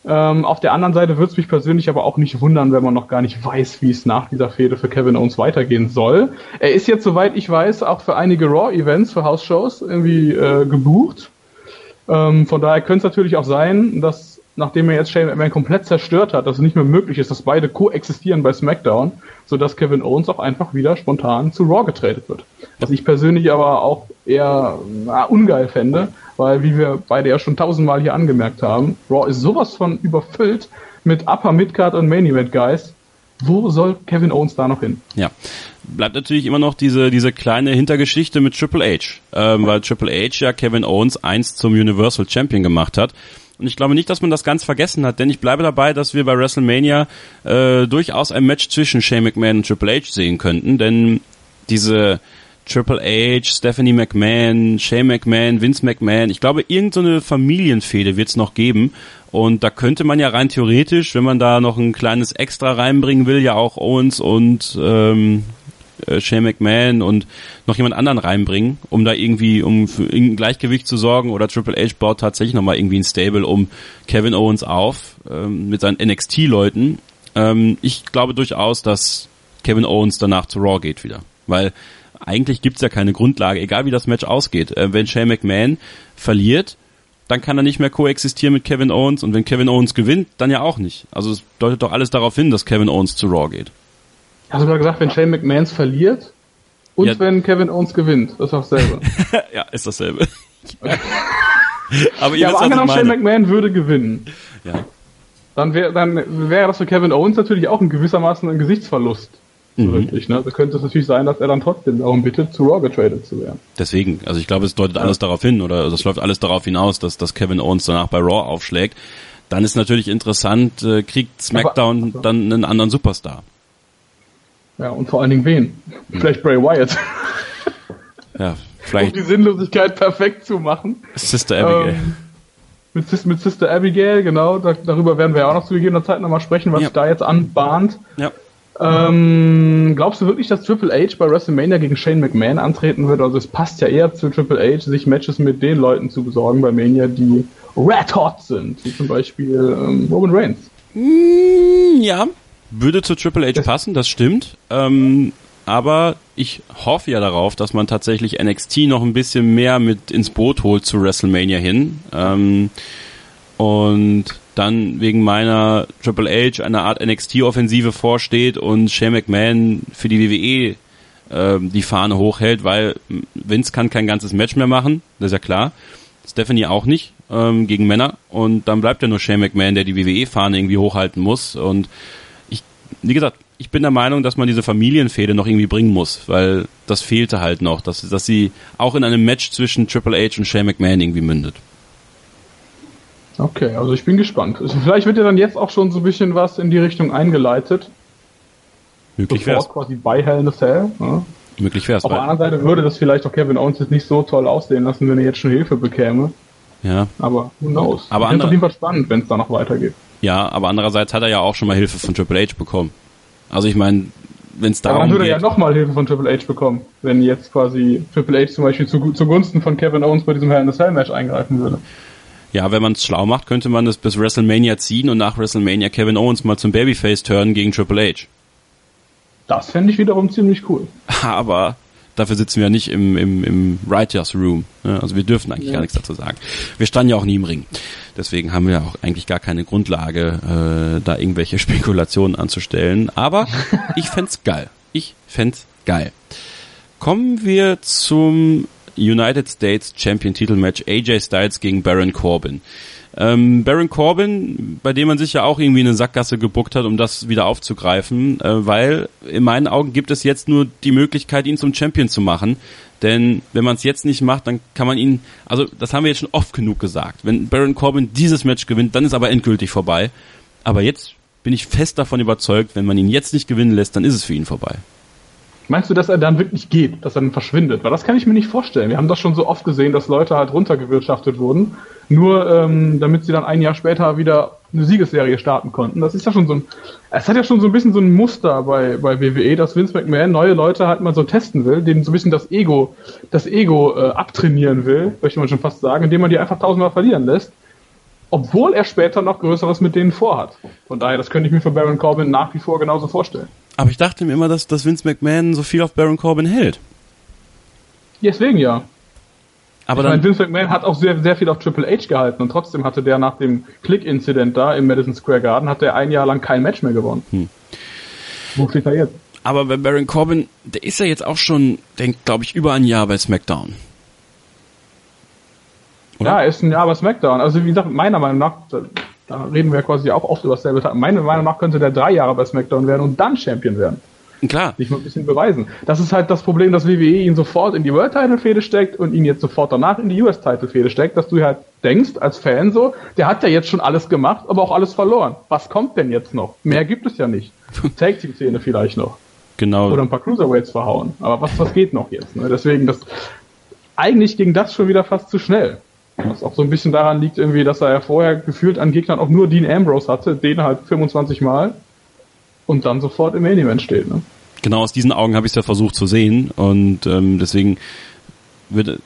Ähm, auf der anderen Seite würde es mich persönlich aber auch nicht wundern, wenn man noch gar nicht weiß, wie es nach dieser Fehde für Kevin Owens weitergehen soll. Er ist jetzt, soweit ich weiß, auch für einige Raw-Events, für House-Shows irgendwie äh, gebucht. Ähm, von daher könnte es natürlich auch sein, dass nachdem er jetzt Shane McMahon komplett zerstört hat, dass es nicht mehr möglich ist, dass beide koexistieren bei SmackDown, sodass Kevin Owens auch einfach wieder spontan zu Raw getradet wird. Was ich persönlich aber auch eher na, ungeil fände, weil wie wir beide ja schon tausendmal hier angemerkt haben, Raw ist sowas von überfüllt mit Upper Midcard und Main Event Guys. Wo soll Kevin Owens da noch hin? Ja. Bleibt natürlich immer noch diese, diese kleine Hintergeschichte mit Triple H, ähm, weil Triple H ja Kevin Owens einst zum Universal Champion gemacht hat. Und ich glaube nicht, dass man das ganz vergessen hat, denn ich bleibe dabei, dass wir bei WrestleMania äh, durchaus ein Match zwischen Shane McMahon und Triple H sehen könnten, denn diese Triple H, Stephanie McMahon, Shane McMahon, Vince McMahon, ich glaube, irgendeine so Familienfehde wird es noch geben. Und da könnte man ja rein theoretisch, wenn man da noch ein kleines Extra reinbringen will, ja auch Owens und ähm, äh, Shane McMahon und noch jemand anderen reinbringen, um da irgendwie, um für irgendein Gleichgewicht zu sorgen oder Triple H baut tatsächlich nochmal irgendwie ein Stable um Kevin Owens auf ähm, mit seinen NXT-Leuten. Ähm, ich glaube durchaus, dass Kevin Owens danach zu Raw geht wieder, weil eigentlich gibt's ja keine Grundlage, egal wie das Match ausgeht. Äh, wenn Shane McMahon verliert, dann kann er nicht mehr koexistieren mit Kevin Owens und wenn Kevin Owens gewinnt, dann ja auch nicht. Also es deutet doch alles darauf hin, dass Kevin Owens zu Raw geht. Hast du gerade gesagt, wenn Shane McMahon verliert und Ja. wenn Kevin Owens gewinnt? Das ist auch dasselbe. ja, ist dasselbe. aber ihr ja, wisst, aber angenommen, Shane. McMahon würde gewinnen. Ja. Dann wäre dann wäre das für Kevin Owens natürlich auch in gewissermaßen ein Gesichtsverlust. So Mhm. wirklich, ne? Da könnte es natürlich sein, dass er dann trotzdem darum bittet, zu Raw getradet zu werden. Deswegen, also ich glaube, es deutet alles darauf hin oder es läuft alles darauf hinaus, dass, dass Kevin Owens danach bei Raw aufschlägt. Dann ist natürlich interessant, äh, kriegt SmackDown Aber- dann einen anderen Superstar. Ja, und vor allen Dingen wen? Vielleicht Bray Wyatt. Ja, vielleicht. Um die Sinnlosigkeit perfekt zu machen. Sister Abigail. Ähm, mit, mit, Sister Abigail, genau. Da, darüber werden wir ja auch noch zu gegebener Zeit nochmal sprechen, was ja. sich da jetzt anbahnt. Ja. Ähm, glaubst du wirklich, dass Triple H bei WrestleMania gegen Shane McMahon antreten wird? Also es passt ja eher zu Triple H, sich Matches mit den Leuten zu besorgen bei Mania, die red hot sind, wie zum Beispiel ähm, Roman Reigns. Mm, ja, würde zu Triple H passen, das stimmt. Ähm, aber ich hoffe ja darauf, dass man tatsächlich NXT noch ein bisschen mehr mit ins Boot holt zu WrestleMania hin. Ähm, und dann wegen meiner Triple H eine Art NXT-Offensive vorsteht und Shane McMahon für die WWE äh, die Fahne hochhält, weil Vince kann kein ganzes Match mehr machen, das ist ja klar. Stephanie auch nicht ähm, gegen Männer und dann bleibt ja nur Shane McMahon, der die WWE-Fahne irgendwie hochhalten muss und ich, wie gesagt, ich bin der Meinung, dass man diese Familienfehde noch irgendwie bringen muss, weil das fehlte halt noch, dass, dass sie auch in einem Match zwischen Triple H und Shane McMahon irgendwie mündet. Okay, also ich bin gespannt. Vielleicht wird ja dann jetzt auch schon so ein bisschen was in die Richtung eingeleitet. Möglich wäre quasi bei Hell in a Cell. Ja. Möglich wäre Auf der anderen Seite würde das vielleicht auch Kevin Owens jetzt nicht so toll aussehen lassen, wenn er jetzt schon Hilfe bekäme. Ja. Aber who knows? Aber ich auf jeden Fall spannend, wenn es da noch weitergeht. Ja, aber andererseits hat er ja auch schon mal Hilfe von Triple H bekommen. Also ich meine, wenn es darum aber dann würde er ja nochmal Hilfe von Triple H bekommen, wenn jetzt quasi Triple H zum Beispiel zu, zugunsten von Kevin Owens bei diesem Hell in a Cell Match eingreifen würde. Ja, wenn man es schlau macht, könnte man das bis WrestleMania ziehen und nach WrestleMania Kevin Owens mal zum Babyface turnen gegen Triple H. Das fände ich wiederum ziemlich cool. Aber dafür sitzen wir ja nicht im, im, im Writers Room. Ne? Also wir dürfen eigentlich ja. gar nichts dazu sagen. Wir standen ja auch nie im Ring. Deswegen haben wir auch eigentlich gar keine Grundlage, äh, da irgendwelche Spekulationen anzustellen. Aber ich fände geil. Ich fände geil. Kommen wir zum United States Champion Titelmatch AJ Styles gegen Baron Corbin. Ähm, Baron Corbin, bei dem man sich ja auch irgendwie eine Sackgasse gebuckt hat, um das wieder aufzugreifen, äh, weil in meinen Augen gibt es jetzt nur die Möglichkeit, ihn zum Champion zu machen. Denn wenn man es jetzt nicht macht, dann kann man ihn, also das haben wir jetzt schon oft genug gesagt. Wenn Baron Corbin dieses Match gewinnt, dann ist aber endgültig vorbei. Aber jetzt bin ich fest davon überzeugt, wenn man ihn jetzt nicht gewinnen lässt, dann ist es für ihn vorbei. Meinst du, dass er dann wirklich geht, dass er dann verschwindet? Weil das kann ich mir nicht vorstellen. Wir haben das schon so oft gesehen, dass Leute halt runtergewirtschaftet wurden, nur ähm, damit sie dann ein Jahr später wieder eine Siegesserie starten konnten. Das ist ja schon so ein, es hat ja schon so ein bisschen so ein Muster bei, bei WWE, dass Vince McMahon neue Leute halt mal so testen will, denen so ein bisschen das Ego, das Ego äh, abtrainieren will, möchte man schon fast sagen, indem man die einfach tausendmal verlieren lässt obwohl er später noch Größeres mit denen vorhat. Von daher, das könnte ich mir für Baron Corbin nach wie vor genauso vorstellen. Aber ich dachte mir immer, dass, dass Vince McMahon so viel auf Baron Corbin hält. Deswegen ja. Aber ich dann, meine, Vince McMahon hat auch sehr, sehr viel auf Triple H gehalten und trotzdem hatte der nach dem Click-Incident da im Madison Square Garden, hat der ein Jahr lang kein Match mehr gewonnen. Hm. Wo steht er jetzt? Aber bei Baron Corbin, der ist ja jetzt auch schon, denkt, glaube ich, über ein Jahr bei SmackDown. Oder? Ja, ist ein Jahr bei SmackDown. Also wie gesagt, meiner Meinung nach, da, reden wir ja quasi auch oft über dasselbe. Meiner Meinung nach könnte der drei Jahre bei SmackDown werden und dann Champion werden. Klar. Sich mal ein bisschen beweisen. Das ist halt das Problem, dass WWE ihn sofort in die World Title Fehde steckt und ihn jetzt sofort danach in die US Title Fehde steckt, dass du halt denkst als Fan so, der hat ja jetzt schon alles gemacht, aber auch alles verloren. Was kommt denn jetzt noch? Mehr gibt es ja nicht. Tag Team Szene vielleicht noch. Genau. Oder ein paar Cruiserweights verhauen. Aber was, was geht noch jetzt? Ne? Deswegen, das, eigentlich ging das schon wieder fast zu schnell. Was auch so ein bisschen daran liegt, irgendwie, dass er ja vorher gefühlt an Gegnern auch nur Dean Ambrose hatte, den halt 25 Mal und dann sofort im Main Event steht. Ne? Genau aus diesen Augen habe ich es ja versucht zu sehen und ähm, deswegen würde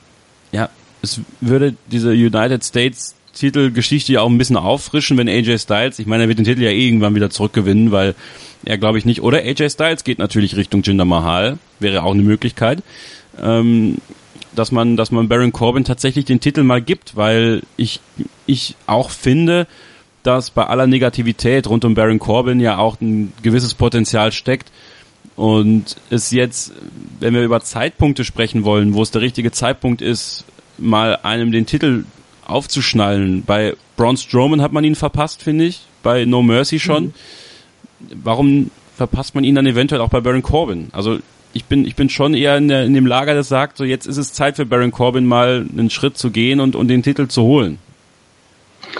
ja es würde diese United States Titelgeschichte ja auch ein bisschen auffrischen, wenn AJ Styles, ich meine, er wird den Titel ja irgendwann wieder zurückgewinnen, weil er glaube ich nicht, oder AJ Styles geht natürlich Richtung Jinder Mahal, wäre auch eine Möglichkeit. Ähm, dass man, dass man Baron Corbin tatsächlich den Titel mal gibt, weil ich, ich auch finde, dass bei aller Negativität rund um Baron Corbin ja auch ein gewisses Potenzial steckt. Und es jetzt, wenn wir über Zeitpunkte sprechen wollen, wo es der richtige Zeitpunkt ist, mal einem den Titel aufzuschnallen. Bei Braun Strowman hat man ihn verpasst, finde ich. Bei No Mercy schon. Mhm. Warum verpasst man ihn dann eventuell auch bei Baron Corbin? Also ich bin, ich bin schon eher in, der, in dem Lager, das sagt, so jetzt ist es Zeit für Baron Corbin mal einen Schritt zu gehen und, und den Titel zu holen.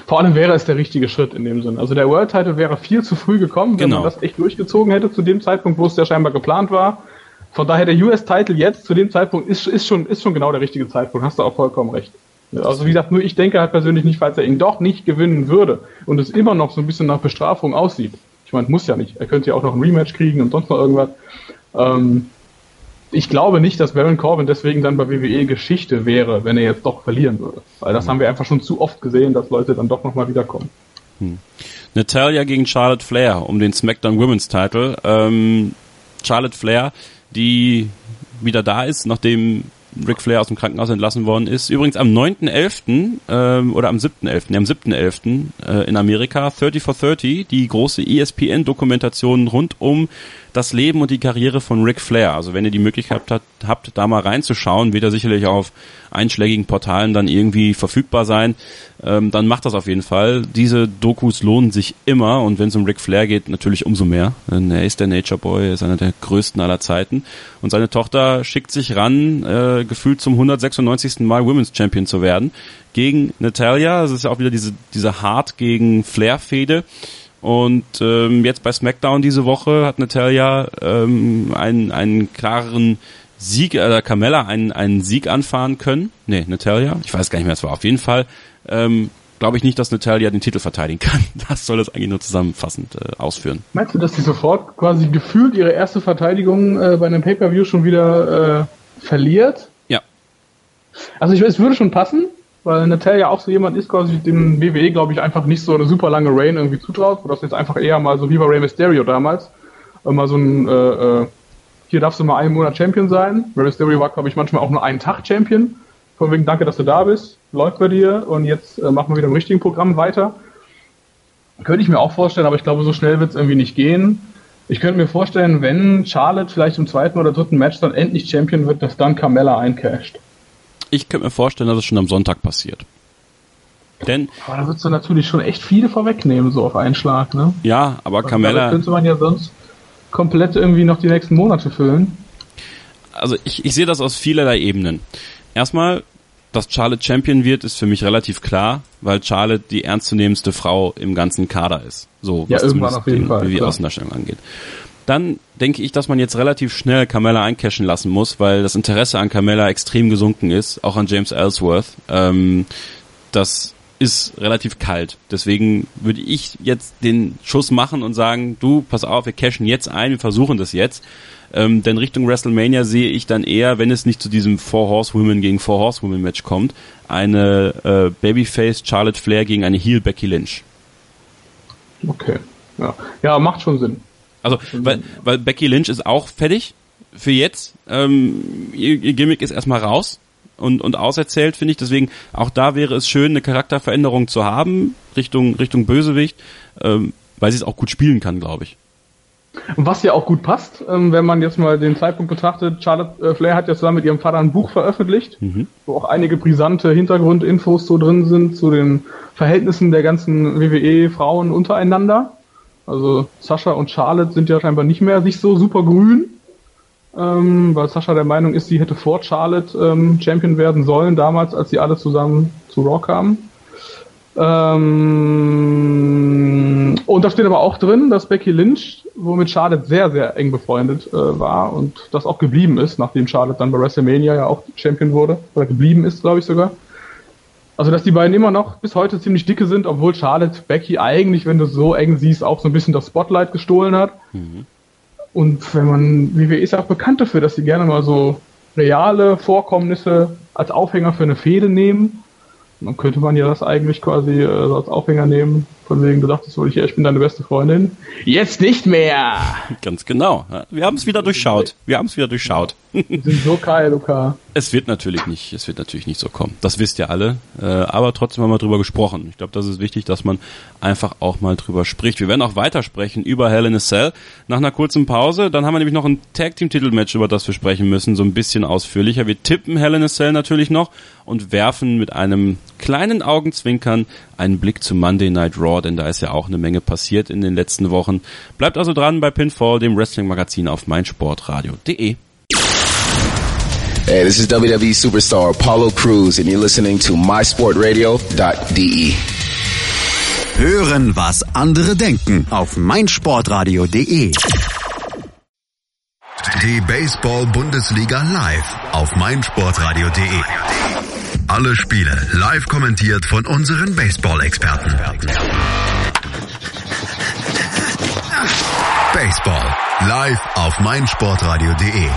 Vor allem wäre es der richtige Schritt in dem Sinn. Also der World Title wäre viel zu früh gekommen, wenn genau. man das echt durchgezogen hätte zu dem Zeitpunkt, wo es ja scheinbar geplant war. Von daher der US-Title jetzt zu dem Zeitpunkt ist, ist, schon, ist schon genau der richtige Zeitpunkt. Hast du auch vollkommen recht. Also wie gesagt, nur ich denke halt persönlich nicht, falls er ihn doch nicht gewinnen würde und es immer noch so ein bisschen nach Bestrafung aussieht. Ich meine, muss ja nicht. Er könnte ja auch noch ein Rematch kriegen und sonst noch irgendwas. Ähm, ich glaube nicht, dass Baron Corbin deswegen dann bei WWE Geschichte wäre, wenn er jetzt doch verlieren würde. Weil das haben wir einfach schon zu oft gesehen, dass Leute dann doch nochmal wiederkommen. Hm. Natalia gegen Charlotte Flair um den SmackDown Women's Title. Ähm, Charlotte Flair, die wieder da ist, nachdem Ric Flair aus dem Krankenhaus entlassen worden ist. Übrigens am 9.11. Ähm, oder am 7.11., nee, am 7.11. Äh, in Amerika, 30 for 30, die große ESPN-Dokumentation rund um das Leben und die Karriere von Ric Flair. Also wenn ihr die Möglichkeit habt, habt da mal reinzuschauen, wird er sicherlich auf einschlägigen Portalen dann irgendwie verfügbar sein, ähm, dann macht das auf jeden Fall. Diese Dokus lohnen sich immer und wenn es um Ric Flair geht, natürlich umso mehr. Denn er ist der Nature Boy, er ist einer der größten aller Zeiten. Und seine Tochter schickt sich ran, äh, gefühlt zum 196. Mal Women's Champion zu werden. Gegen Natalia, das ist ja auch wieder diese, diese Hart gegen Flair-Fehde. Und ähm, jetzt bei SmackDown diese Woche hat Natalia ähm, einen, einen klareren Sieg, äh, Carmella einen, einen Sieg anfahren können. Nee, Natalia, ich weiß gar nicht mehr, es war auf jeden Fall. Ähm, Glaube ich nicht, dass Natalia den Titel verteidigen kann. Das soll das eigentlich nur zusammenfassend äh, ausführen. Meinst du, dass sie sofort quasi gefühlt ihre erste Verteidigung äh, bei einem Pay-Per-View schon wieder äh, verliert? Ja. Also ich, es würde schon passen, weil Natalia auch so jemand ist, quasi dem WWE, glaube ich, einfach nicht so eine super lange Reign irgendwie zutraut, wo das jetzt einfach eher mal so wie bei Rey Mysterio damals, äh, mal so ein, äh, äh, hier darfst du mal einen Monat Champion sein. Rey Mysterio war, glaube ich, manchmal auch nur einen Tag Champion. Von wegen, danke, dass du da bist, läuft bei dir und jetzt äh, machen wir wieder im richtigen Programm weiter. Könnte ich mir auch vorstellen, aber ich glaube, so schnell wird es irgendwie nicht gehen. Ich könnte mir vorstellen, wenn Charlotte vielleicht im zweiten oder dritten Match dann endlich Champion wird, dass dann Carmella eincasht. Ich könnte mir vorstellen, dass es schon am Sonntag passiert. Denn. Aber da würdest du natürlich schon echt viele vorwegnehmen, so auf einen Schlag, ne? Ja, aber also Carmella. Könnte man ja sonst komplett irgendwie noch die nächsten Monate füllen. Also ich, ich sehe das aus vielerlei Ebenen. Erstmal, dass Charlotte Champion wird, ist für mich relativ klar, weil Charlotte die ernstzunehmendste Frau im ganzen Kader ist. So, ja, was irgendwann auf jeden den, Fall, wie Außendarstellung angeht dann denke ich, dass man jetzt relativ schnell Carmella eincashen lassen muss, weil das Interesse an Carmella extrem gesunken ist, auch an James Ellsworth. Ähm, das ist relativ kalt. Deswegen würde ich jetzt den Schuss machen und sagen, du, pass auf, wir cashen jetzt ein, wir versuchen das jetzt. Ähm, denn Richtung WrestleMania sehe ich dann eher, wenn es nicht zu diesem Four Horsewomen gegen Four Horsewomen Match kommt, eine äh, Babyface Charlotte Flair gegen eine Heel Becky Lynch. Okay. Ja. ja, macht schon Sinn. Also, weil, weil Becky Lynch ist auch fertig für jetzt. Ähm, ihr, ihr Gimmick ist erstmal raus und, und auserzählt, finde ich. Deswegen, auch da wäre es schön, eine Charakterveränderung zu haben, Richtung, Richtung Bösewicht, ähm, weil sie es auch gut spielen kann, glaube ich. Was ja auch gut passt, ähm, wenn man jetzt mal den Zeitpunkt betrachtet, Charlotte äh, Flair hat ja zusammen mit ihrem Vater ein Buch veröffentlicht, mhm. wo auch einige brisante Hintergrundinfos so drin sind zu den Verhältnissen der ganzen WWE-Frauen untereinander. Also Sascha und Charlotte sind ja scheinbar nicht mehr sich so super grün, ähm, weil Sascha der Meinung ist, sie hätte vor Charlotte ähm, Champion werden sollen, damals, als sie alle zusammen zu Raw kamen. Ähm, und da steht aber auch drin, dass Becky Lynch, womit Charlotte sehr, sehr eng befreundet äh, war und das auch geblieben ist, nachdem Charlotte dann bei WrestleMania ja auch Champion wurde, oder geblieben ist, glaube ich sogar, also, dass die beiden immer noch bis heute ziemlich dicke sind, obwohl Charlotte Becky eigentlich, wenn du so eng siehst, auch so ein bisschen das Spotlight gestohlen hat. Mhm. Und wenn man, WWE ist ja auch bekannt dafür, dass sie gerne mal so reale Vorkommnisse als Aufhänger für eine Fehde nehmen. Dann könnte man ja das eigentlich quasi äh, als Aufhänger nehmen, von wegen, du dachtest wohl, ich, ich bin deine beste Freundin. Jetzt nicht mehr! Ganz genau. Wir haben es wieder durchschaut. Wir haben es wieder durchschaut. Wir sind so geil, Luca. Es wird natürlich nicht, es wird natürlich nicht so kommen. Das wisst ihr alle. Äh, aber trotzdem haben wir drüber gesprochen. Ich glaube, das ist wichtig, dass man einfach auch mal drüber spricht. Wir werden auch weitersprechen über Hell in a Cell nach einer kurzen Pause. Dann haben wir nämlich noch ein Tag Team Titelmatch, über das wir sprechen müssen, so ein bisschen ausführlicher. Wir tippen Hell in a Cell natürlich noch und werfen mit einem kleinen Augenzwinkern einen Blick zu Monday Night Raw, denn da ist ja auch eine Menge passiert in den letzten Wochen. Bleibt also dran bei Pinfall, dem Wrestling-Magazin auf meinsportradio.de. Hey, this is WWE superstar Apollo Cruz and you're listening to mysportradio.de. Hören, was andere denken auf meinsportradio.de. Die Baseball-Bundesliga live auf meinsportradio.de. Alle Spiele live kommentiert von unseren Baseball-Experten. Baseball live auf meinsportradio.de.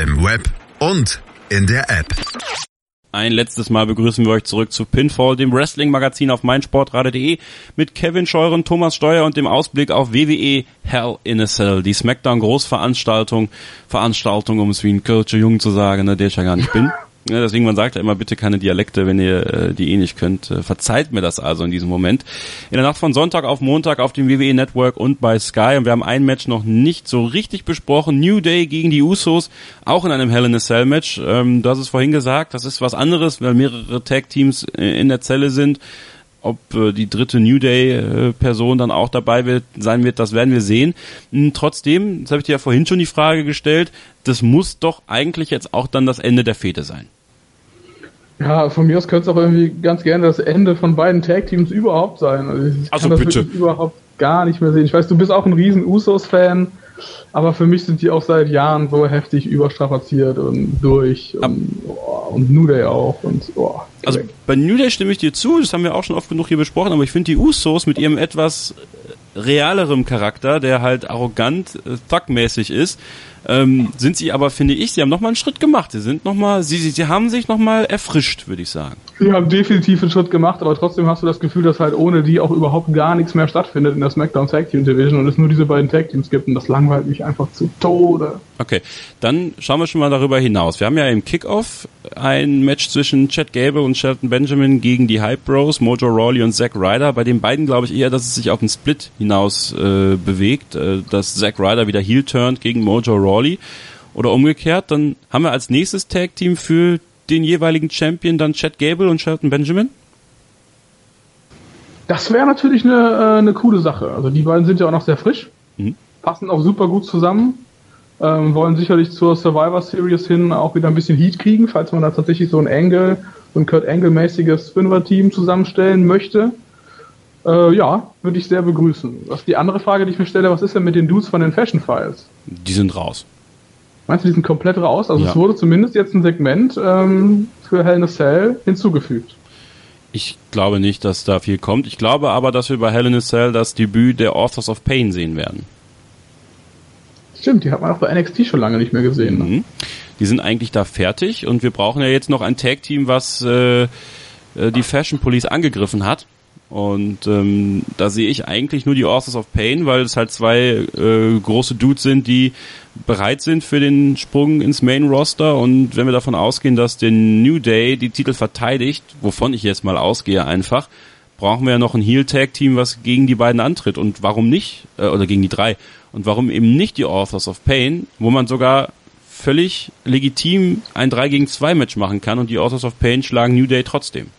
Im Web und in der App. Ein letztes Mal begrüßen wir euch zurück zu Pinfall, dem Wrestling-Magazin auf meinsportradio.de mit Kevin Scheuren, Thomas Steuer und dem Ausblick auf WWE Hell in a Cell, die Smackdown-Großveranstaltung, Veranstaltung, um es wie ein Kölscher Jung zu sagen, ne, der ich ja gar nicht bin. Ja, deswegen, man sagt ja immer, bitte keine Dialekte, wenn ihr äh, die eh nicht könnt. Äh, verzeiht mir das also in diesem Moment. In der Nacht von Sonntag auf Montag auf dem WWE Network und bei Sky. Und wir haben ein Match noch nicht so richtig besprochen. New Day gegen die Usos, auch in einem Hell in a Cell Match. Ähm, du hast es vorhin gesagt, das ist was anderes, weil mehrere Tag-Teams äh, in der Zelle sind. Ob äh, die dritte New Day-Person äh, dann auch dabei wird, sein wird, das werden wir sehen. Hm, trotzdem, das habe ich dir ja vorhin schon die Frage gestellt, das muss doch eigentlich jetzt auch dann das Ende der Fete sein. Ja, von mir aus könnte es auch irgendwie ganz gerne das Ende von beiden Tag-Teams überhaupt sein. Also, ich also kann bitte. das überhaupt gar nicht mehr sehen. Ich weiß, du bist auch ein riesen Usos-Fan, aber für mich sind die auch seit Jahren so heftig überstrapaziert und durch und, oh, und New Day auch und oh, Also bei New Day stimme ich dir zu, das haben wir auch schon oft genug hier besprochen, aber ich finde die Usos mit ihrem etwas realerem Charakter, der halt arrogant, äh, thugmäßig ist, ähm, sind sie aber, finde ich, sie haben nochmal einen Schritt gemacht. Sie sind nochmal, sie, sie, sie haben sich nochmal erfrischt, würde ich sagen. Sie haben definitiv einen Schritt gemacht, aber trotzdem hast du das Gefühl, dass halt ohne die auch überhaupt gar nichts mehr stattfindet in der SmackDown Tag Team Division und es nur diese beiden Tag Teams gibt und das langweilt mich einfach zu Tode. Okay, dann schauen wir schon mal darüber hinaus. Wir haben ja im Kickoff ein Match zwischen Chad Gable und Shelton Benjamin gegen die Hype Bros, Mojo Rawley und Zack Ryder. Bei den beiden glaube ich eher, dass es sich auf einen Split hinaus äh, bewegt, äh, dass Zack Ryder wieder heel turnt gegen Mojo Rawley oder umgekehrt. Dann haben wir als nächstes Tag Team für den jeweiligen Champion dann Chad Gable und Shelton Benjamin. Das wäre natürlich eine, äh, eine coole Sache. Also die beiden sind ja auch noch sehr frisch, mhm. passen auch super gut zusammen ähm, wollen sicherlich zur Survivor Series hin auch wieder ein bisschen Heat kriegen, falls man da tatsächlich so ein Angle, so ein Kurt Angle-mäßiges Fünfer-Team zusammenstellen möchte. Äh, ja, würde ich sehr begrüßen. Was die andere Frage, die ich mir stelle, was ist denn mit den Dudes von den Fashion Files? Die sind raus. Meinst du, die sind komplett raus? Also ja. es wurde zumindest jetzt ein Segment ähm, für Hell in a Cell hinzugefügt. Ich glaube nicht, dass da viel kommt. Ich glaube aber, dass wir bei Hell in a Cell das Debüt der Authors of Pain sehen werden. Stimmt, die hat man auch bei NXT schon lange nicht mehr gesehen. Ne? Mhm. Die sind eigentlich da fertig und wir brauchen ja jetzt noch ein Tag-Team, was äh, äh, die Fashion Police angegriffen hat. Und ähm, da sehe ich eigentlich nur die Authors of Pain, weil es halt zwei äh, große Dudes sind, die bereit sind für den Sprung ins Main Roster. Und wenn wir davon ausgehen, dass der New Day die Titel verteidigt, wovon ich jetzt mal ausgehe einfach, brauchen wir ja noch ein Heel Tag Team, was gegen die beiden antritt. Und warum nicht? Äh, oder gegen die drei. Und warum eben nicht die Authors of Pain, wo man sogar völlig legitim ein 3 gegen 2 Match machen kann und die Authors of Pain schlagen New Day trotzdem.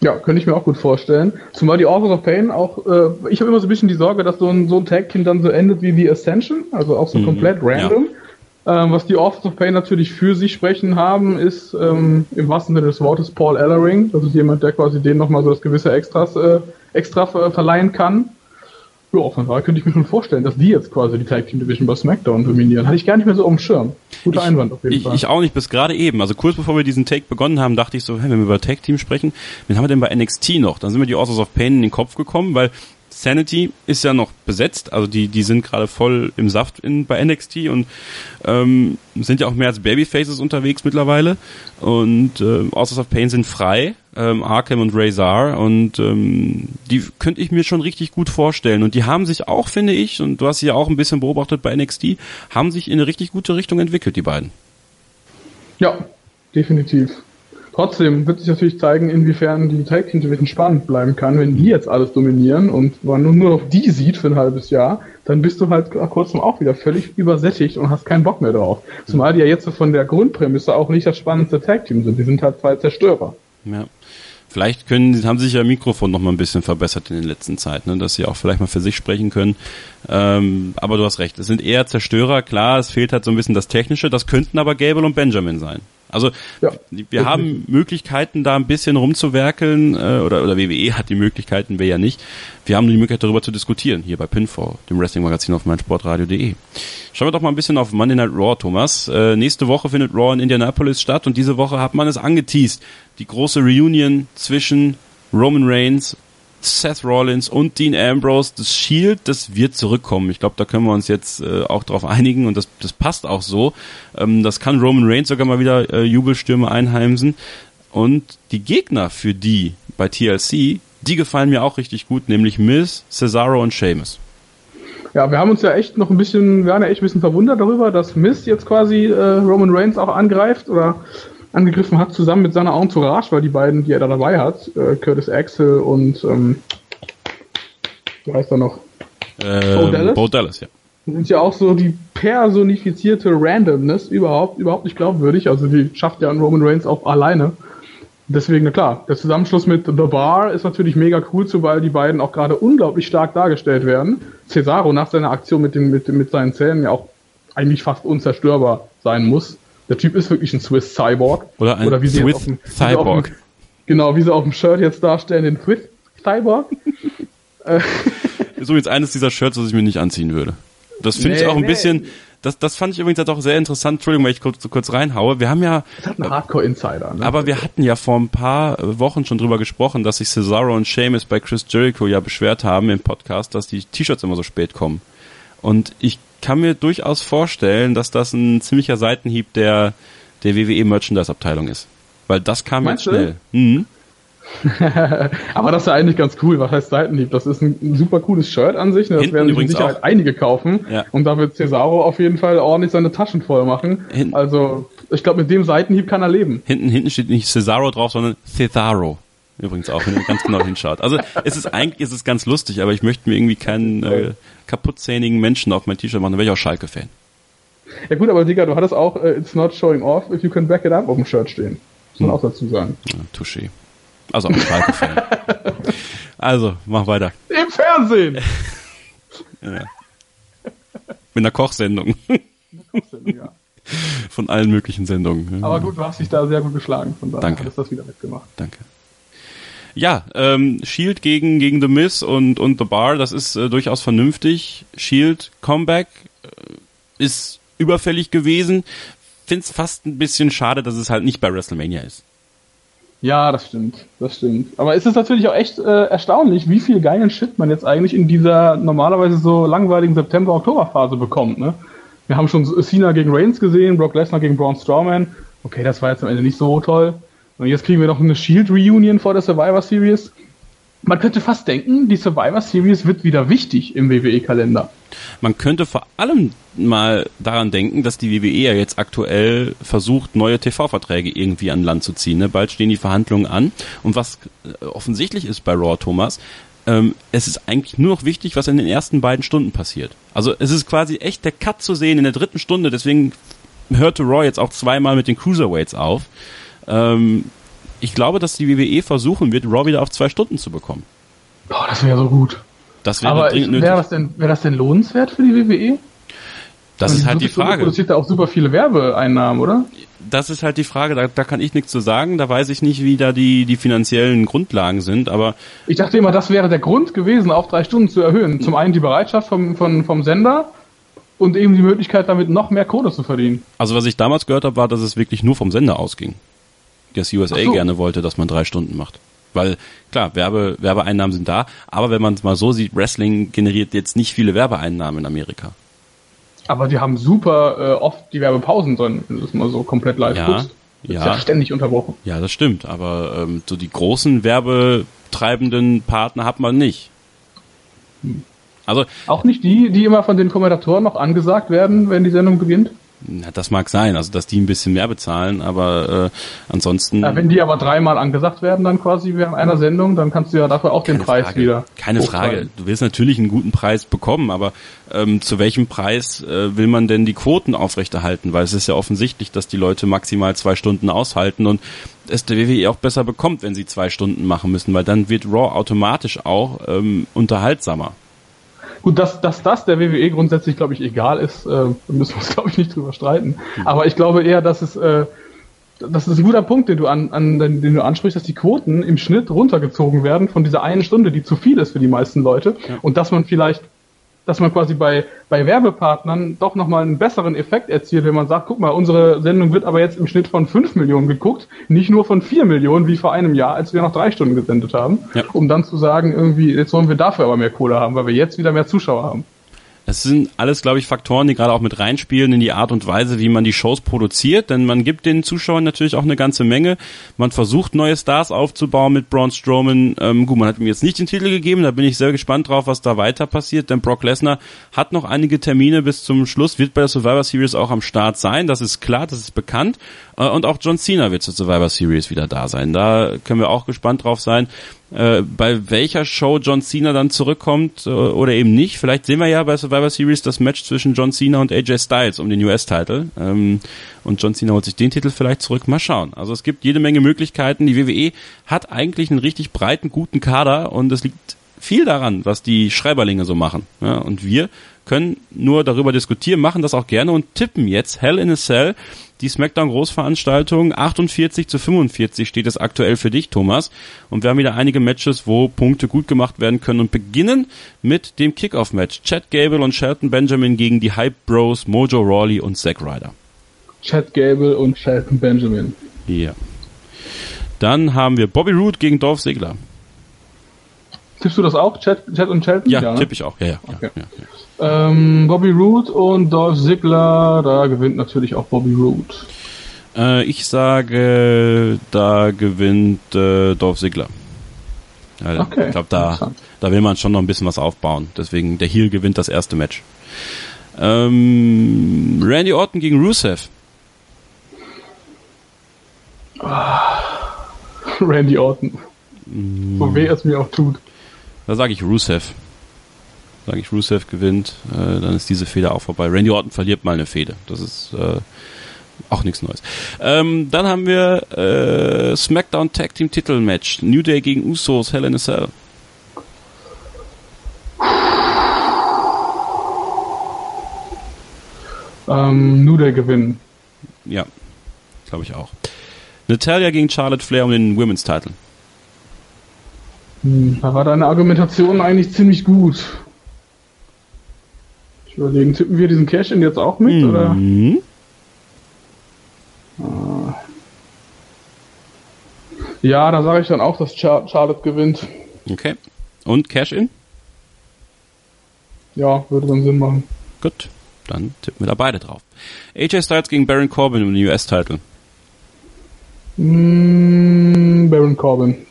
Ja, könnte ich mir auch gut vorstellen. Zumal die Authors of Pain auch, äh, ich habe immer so ein bisschen die Sorge, dass so ein, so ein Tag-Team dann so endet wie die Ascension, also auch so mhm, komplett random. Ja. Ähm, was die Authors of Pain natürlich für sich sprechen haben, ist ähm, im wahrsten Sinne des Wortes Paul Ellering. Das ist jemand, der quasi denen nochmal so das gewisse Extras, äh, extra verleihen kann. Ja, von daher könnte ich mir schon vorstellen, dass die jetzt quasi die Tag Team Division bei SmackDown dominieren. Hatte ich gar nicht mehr so auf dem Schirm. Guter ich, Einwand auf jeden ich, Fall. Ich auch nicht, bis gerade eben. Also kurz bevor wir diesen Take begonnen haben, dachte ich so, hey, wenn wir über Tag Team sprechen, wen haben wir denn bei NXT noch? Dann sind wir die Authors of Pain in den Kopf gekommen, weil Sanity ist ja noch besetzt, also die, die sind gerade voll im Saft in, bei NXT und ähm, sind ja auch mehr als Babyfaces unterwegs mittlerweile. Und äh, Authors of Pain sind frei, ähm, Arkham und Razor und ähm, die könnte ich mir schon richtig gut vorstellen. Und die haben sich auch, finde ich, und du hast sie ja auch ein bisschen beobachtet bei NXT, haben sich in eine richtig gute Richtung entwickelt, die beiden. Ja, definitiv. Trotzdem wird sich natürlich zeigen, inwiefern die Tag Team Division spannend bleiben kann, wenn die jetzt alles dominieren und man nur noch die sieht für ein halbes Jahr, dann bist du halt kurzum auch wieder völlig übersättigt und hast keinen Bock mehr drauf. Zumal die ja jetzt von der Grundprämisse auch nicht das spannendste Tag Team sind. Die sind halt zwei Zerstörer. Ja. Vielleicht können, haben sich ja Mikrofon noch mal ein bisschen verbessert in den letzten Zeiten, ne, dass sie auch vielleicht mal für sich sprechen können. Ähm, aber du hast recht, es sind eher Zerstörer. Klar, es fehlt halt so ein bisschen das Technische. Das könnten aber Gable und Benjamin sein. Also ja, wir haben Möglichkeiten, da ein bisschen rumzuwerkeln, äh, oder, oder WWE hat die Möglichkeiten, wir ja nicht. Wir haben die Möglichkeit, darüber zu diskutieren, hier bei Pinfall, dem Wrestling-Magazin auf meinsportradio.de. Schauen wir doch mal ein bisschen auf Monday Night Raw, Thomas. Äh, nächste Woche findet Raw in Indianapolis statt und diese Woche hat man es angeteased. Die große Reunion zwischen Roman Reigns Seth Rollins und Dean Ambrose, das Shield, das wird zurückkommen. Ich glaube, da können wir uns jetzt äh, auch drauf einigen und das, das passt auch so. Ähm, das kann Roman Reigns sogar mal wieder äh, Jubelstürme einheimsen. Und die Gegner für die bei TLC, die gefallen mir auch richtig gut, nämlich Miz, Cesaro und Sheamus. Ja, wir haben uns ja echt noch ein bisschen, wir waren ja echt ein bisschen verwundert darüber, dass Miz jetzt quasi äh, Roman Reigns auch angreift oder angegriffen hat, zusammen mit seiner Entourage, weil die beiden, die er da dabei hat, äh, Curtis Axel und ähm, wie heißt er noch? Äh, Bo Dallas? Bo Dallas, ja. Sind ja auch so die personifizierte Randomness überhaupt, überhaupt nicht glaubwürdig. Also die schafft ja Roman Reigns auch alleine. Deswegen, na klar, der Zusammenschluss mit The Bar ist natürlich mega cool, weil die beiden auch gerade unglaublich stark dargestellt werden. Cesaro nach seiner Aktion mit, dem, mit, mit seinen Zähnen ja auch eigentlich fast unzerstörbar sein muss. Der Typ ist wirklich ein Swiss Cyborg. Oder ein Oder wie Swiss dem, Cyborg. Wie dem, genau, wie sie auf dem Shirt jetzt darstellen, den Swiss Cyborg. Äh. ist übrigens eines dieser Shirts, das ich mir nicht anziehen würde. Das finde nee, ich auch ein nee. bisschen, das, das fand ich übrigens auch sehr interessant. Entschuldigung, weil ich kurz, kurz reinhaue. Wir haben ja. Das hat einen Hardcore-Insider, ne? Aber wir hatten ja vor ein paar Wochen schon drüber gesprochen, dass sich Cesaro und Seamus bei Chris Jericho ja beschwert haben im Podcast, dass die T-Shirts immer so spät kommen. Und ich kann mir durchaus vorstellen, dass das ein ziemlicher Seitenhieb der, der WWE Merchandise Abteilung ist. Weil das kam Meinst jetzt schnell. Mhm. Aber das ist ja eigentlich ganz cool. Was heißt Seitenhieb? Das ist ein super cooles Shirt an sich. Ne? Das Hinten werden sich mit Sicherheit auch. einige kaufen. Ja. Und da wird Cesaro auf jeden Fall ordentlich seine Taschen voll machen. Hinten. Also, ich glaube, mit dem Seitenhieb kann er leben. Hinten, hinten steht nicht Cesaro drauf, sondern Cesaro. Übrigens auch, wenn ihr ganz genau hinschaut. Also es ist eigentlich ist es ganz lustig, aber ich möchte mir irgendwie keinen äh, kaputtzähnigen Menschen auf mein T-Shirt machen, dann wäre ich auch Schalke-Fan. Ja gut, aber Digga, du hattest auch uh, It's not showing off if you can back it up auf dem Shirt stehen. Muss man hm. auch dazu sagen. Ja, touché. Also auch Schalke-Fan. also, mach weiter. Im Fernsehen! ja. Mit einer Kochsendung. Kochsendung, ja. Von allen möglichen Sendungen. Aber gut, du hast dich da sehr gut geschlagen, von daher Danke. hast du das wieder mitgemacht. Danke. Ja, ähm, Shield gegen, gegen The Miz und, und The Bar, das ist äh, durchaus vernünftig. Shield Comeback äh, ist überfällig gewesen. Find's fast ein bisschen schade, dass es halt nicht bei WrestleMania ist. Ja, das stimmt, das stimmt. Aber es ist natürlich auch echt äh, erstaunlich, wie viel geilen Shit man jetzt eigentlich in dieser normalerweise so langweiligen September-Oktober-Phase bekommt. Ne? Wir haben schon Cena gegen Reigns gesehen, Brock Lesnar gegen Braun Strowman. Okay, das war jetzt am Ende nicht so toll. Und jetzt kriegen wir noch eine Shield Reunion vor der Survivor Series. Man könnte fast denken, die Survivor Series wird wieder wichtig im WWE-Kalender. Man könnte vor allem mal daran denken, dass die WWE ja jetzt aktuell versucht, neue TV-Verträge irgendwie an Land zu ziehen. Ne? Bald stehen die Verhandlungen an. Und was äh, offensichtlich ist bei Raw, Thomas, ähm, es ist eigentlich nur noch wichtig, was in den ersten beiden Stunden passiert. Also es ist quasi echt der Cut zu sehen in der dritten Stunde. Deswegen hörte Raw jetzt auch zweimal mit den Cruiserweights auf. Ähm, ich glaube, dass die WWE versuchen wird, Raw wieder auf zwei Stunden zu bekommen. Boah, das wäre so gut. Das wäre Aber wäre das denn, wäre das denn lohnenswert für die WWE? Das ist halt die Frage. produziert da auch super viele Werbeeinnahmen, oder? Das ist halt die Frage, da, da kann ich nichts zu sagen, da weiß ich nicht, wie da die, die finanziellen Grundlagen sind, aber. Ich dachte immer, das wäre der Grund gewesen, auf drei Stunden zu erhöhen. Zum einen die Bereitschaft vom, vom, vom Sender und eben die Möglichkeit, damit noch mehr Kohle zu verdienen. Also was ich damals gehört habe, war, dass es wirklich nur vom Sender ausging das USA so. gerne wollte, dass man drei Stunden macht. Weil, klar, Werbe, Werbeeinnahmen sind da, aber wenn man es mal so sieht, Wrestling generiert jetzt nicht viele Werbeeinnahmen in Amerika. Aber die haben super äh, oft die Werbepausen drin, wenn du es mal so komplett live ja, guckst. Ja. Ist ja ständig unterbrochen. Ja, das stimmt, aber ähm, so die großen werbetreibenden Partner hat man nicht. Hm. Also auch nicht die, die immer von den Kommentatoren noch angesagt werden, wenn die Sendung beginnt? Na, das mag sein, also dass die ein bisschen mehr bezahlen, aber äh, ansonsten. Ja, wenn die aber dreimal angesagt werden, dann quasi während einer Sendung, dann kannst du ja dafür auch den Preis Frage. wieder. Keine Frage. Du willst natürlich einen guten Preis bekommen, aber ähm, zu welchem Preis äh, will man denn die Quoten aufrechterhalten? Weil es ist ja offensichtlich, dass die Leute maximal zwei Stunden aushalten und es der WWE auch besser bekommt, wenn sie zwei Stunden machen müssen, weil dann wird Raw automatisch auch ähm, unterhaltsamer. Gut, dass, dass das der WWE grundsätzlich, glaube ich, egal ist, äh, müssen wir uns, glaube ich, nicht drüber streiten. Mhm. Aber ich glaube eher, dass es äh, das ist ein guter Punkt, den du an, an den du ansprichst, dass die Quoten im Schnitt runtergezogen werden von dieser einen Stunde, die zu viel ist für die meisten Leute. Ja. Und dass man vielleicht, dass man quasi bei, bei Werbepartnern doch nochmal einen besseren Effekt erzielt, wenn man sagt, guck mal, unsere Sendung wird aber jetzt im Schnitt von fünf Millionen geguckt, nicht nur von vier Millionen wie vor einem Jahr, als wir noch drei Stunden gesendet haben. Ja. Um dann zu sagen, irgendwie, jetzt wollen wir dafür aber mehr Kohle haben, weil wir jetzt wieder mehr Zuschauer haben. Das sind alles, glaube ich, Faktoren, die gerade auch mit reinspielen in die Art und Weise, wie man die Shows produziert, denn man gibt den Zuschauern natürlich auch eine ganze Menge. Man versucht neue Stars aufzubauen mit Braun Strowman. Ähm, gut, man hat ihm jetzt nicht den Titel gegeben, da bin ich sehr gespannt drauf, was da weiter passiert, denn Brock Lesnar hat noch einige Termine bis zum Schluss, wird bei der Survivor Series auch am Start sein, das ist klar, das ist bekannt. Äh, und auch John Cena wird zur Survivor Series wieder da sein. Da können wir auch gespannt drauf sein äh, bei welcher Show John Cena dann zurückkommt äh, oder eben nicht. Vielleicht sehen wir ja bei Survivor Series das Match zwischen John Cena und AJ Styles um den US-Titel. Ähm, und John Cena holt sich den Titel vielleicht zurück. Mal schauen. Also es gibt jede Menge Möglichkeiten. Die WWE hat eigentlich einen richtig breiten, guten Kader und es liegt viel daran, was die Schreiberlinge so machen. Ja, und wir können nur darüber diskutieren, machen das auch gerne und tippen jetzt Hell in a Cell die SmackDown Großveranstaltung. 48 zu 45 steht es aktuell für dich, Thomas. Und wir haben wieder einige Matches, wo Punkte gut gemacht werden können und beginnen mit dem Kickoff-Match. Chad Gable und Shelton Benjamin gegen die Hype Bros, Mojo Rawley und Zack Ryder. Chad Gable und Shelton Benjamin. Ja. Dann haben wir Bobby Roode gegen Dolph Ziggler. Tippst du das auch, Chad, Chad und Shelton? Ja, ja ne? tippe ich auch. Ja, ja, okay. ja, ja. Ähm, Bobby Roode und Dolph Ziggler, da gewinnt natürlich auch Bobby Roode. Äh, ich sage, da gewinnt äh, Dolph Ziggler. Ja, okay, ich glaube, da, da will man schon noch ein bisschen was aufbauen. Deswegen, der Heel gewinnt das erste Match. Ähm, Randy Orton gegen Rusev. Ah, Randy Orton. Mm. So weh es mir auch tut. Da sage ich Rusev sage ich, Rusev gewinnt, äh, dann ist diese Fehde auch vorbei. Randy Orton verliert mal eine Fehde. Das ist äh, auch nichts Neues. Ähm, dann haben wir äh, SmackDown Tag Team Titel Match. New Day gegen Usos, Hell in a Cell. Ähm, New Day gewinnen. Ja, glaube ich auch. Natalia gegen Charlotte Flair um den Women's Title. Hm, da war deine Argumentation eigentlich ziemlich gut überlegen, tippen wir diesen Cash-In jetzt auch mit, mhm. oder? Ah. Ja, da sage ich dann auch, dass Char Charlotte gewinnt. Okay. Und Cash-In? Ja, würde dann Sinn machen. Gut, dann tippen wir da beide drauf. AJ Styles gegen Baron Corbin um den US-Title. Mm, Baron Corbin.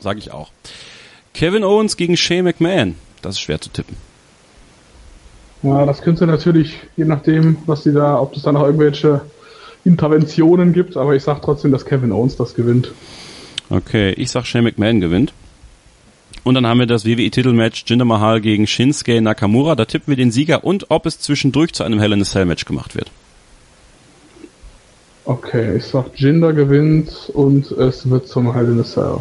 Sage ich auch. Kevin Owens gegen Shane McMahon. Das ist schwer zu tippen. Ja, das könnte natürlich, je nachdem, was die da, ob es da noch irgendwelche Interventionen gibt, aber ich sag trotzdem, dass Kevin Owens das gewinnt. Okay, ich sag Shane McMahon gewinnt. Und dann haben wir das WWE-Titelmatch Jinder Mahal gegen Shinsuke Nakamura. Da tippen wir den Sieger und ob es zwischendurch zu einem Hell in a Cell Match gemacht wird. Okay, ich sag Jinder gewinnt und es wird zum Hell in a Cell.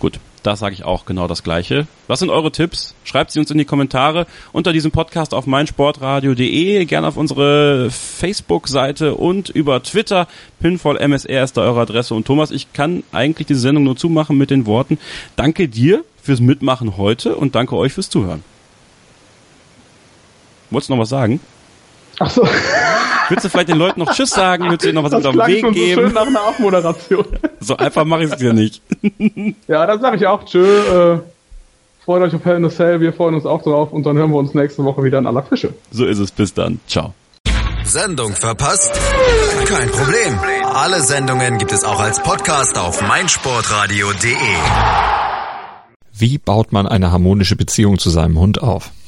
Gut. Da sage ich auch genau das Gleiche. Was sind eure Tipps? Schreibt sie uns in die Kommentare unter diesem Podcast auf meinsportradio.de, gerne auf unsere Facebook-Seite und über Twitter. Pinfall MSR ist da eure Adresse. Und Thomas, ich kann eigentlich diese Sendung nur zumachen mit den Worten, danke dir fürs Mitmachen heute und danke euch fürs Zuhören. Wolltest du noch was sagen? Ach so. Würdest du vielleicht den Leuten noch Tschüss sagen? Würdest du ihnen noch was das mit auf den Weg schon geben? So schön nach einer Abmoderation. So einfach mache ich es dir nicht. Ja, dann sage ich auch Tschö. Äh, freut euch auf Hell in a Cell. Wir freuen uns auch drauf. Und dann hören wir uns nächste Woche wieder in aller Frische. So ist es. Bis dann. Ciao. Sendung verpasst? Kein Problem. Alle Sendungen gibt es auch als Podcast auf meinsportradio.de. Wie baut man eine harmonische Beziehung zu seinem Hund auf?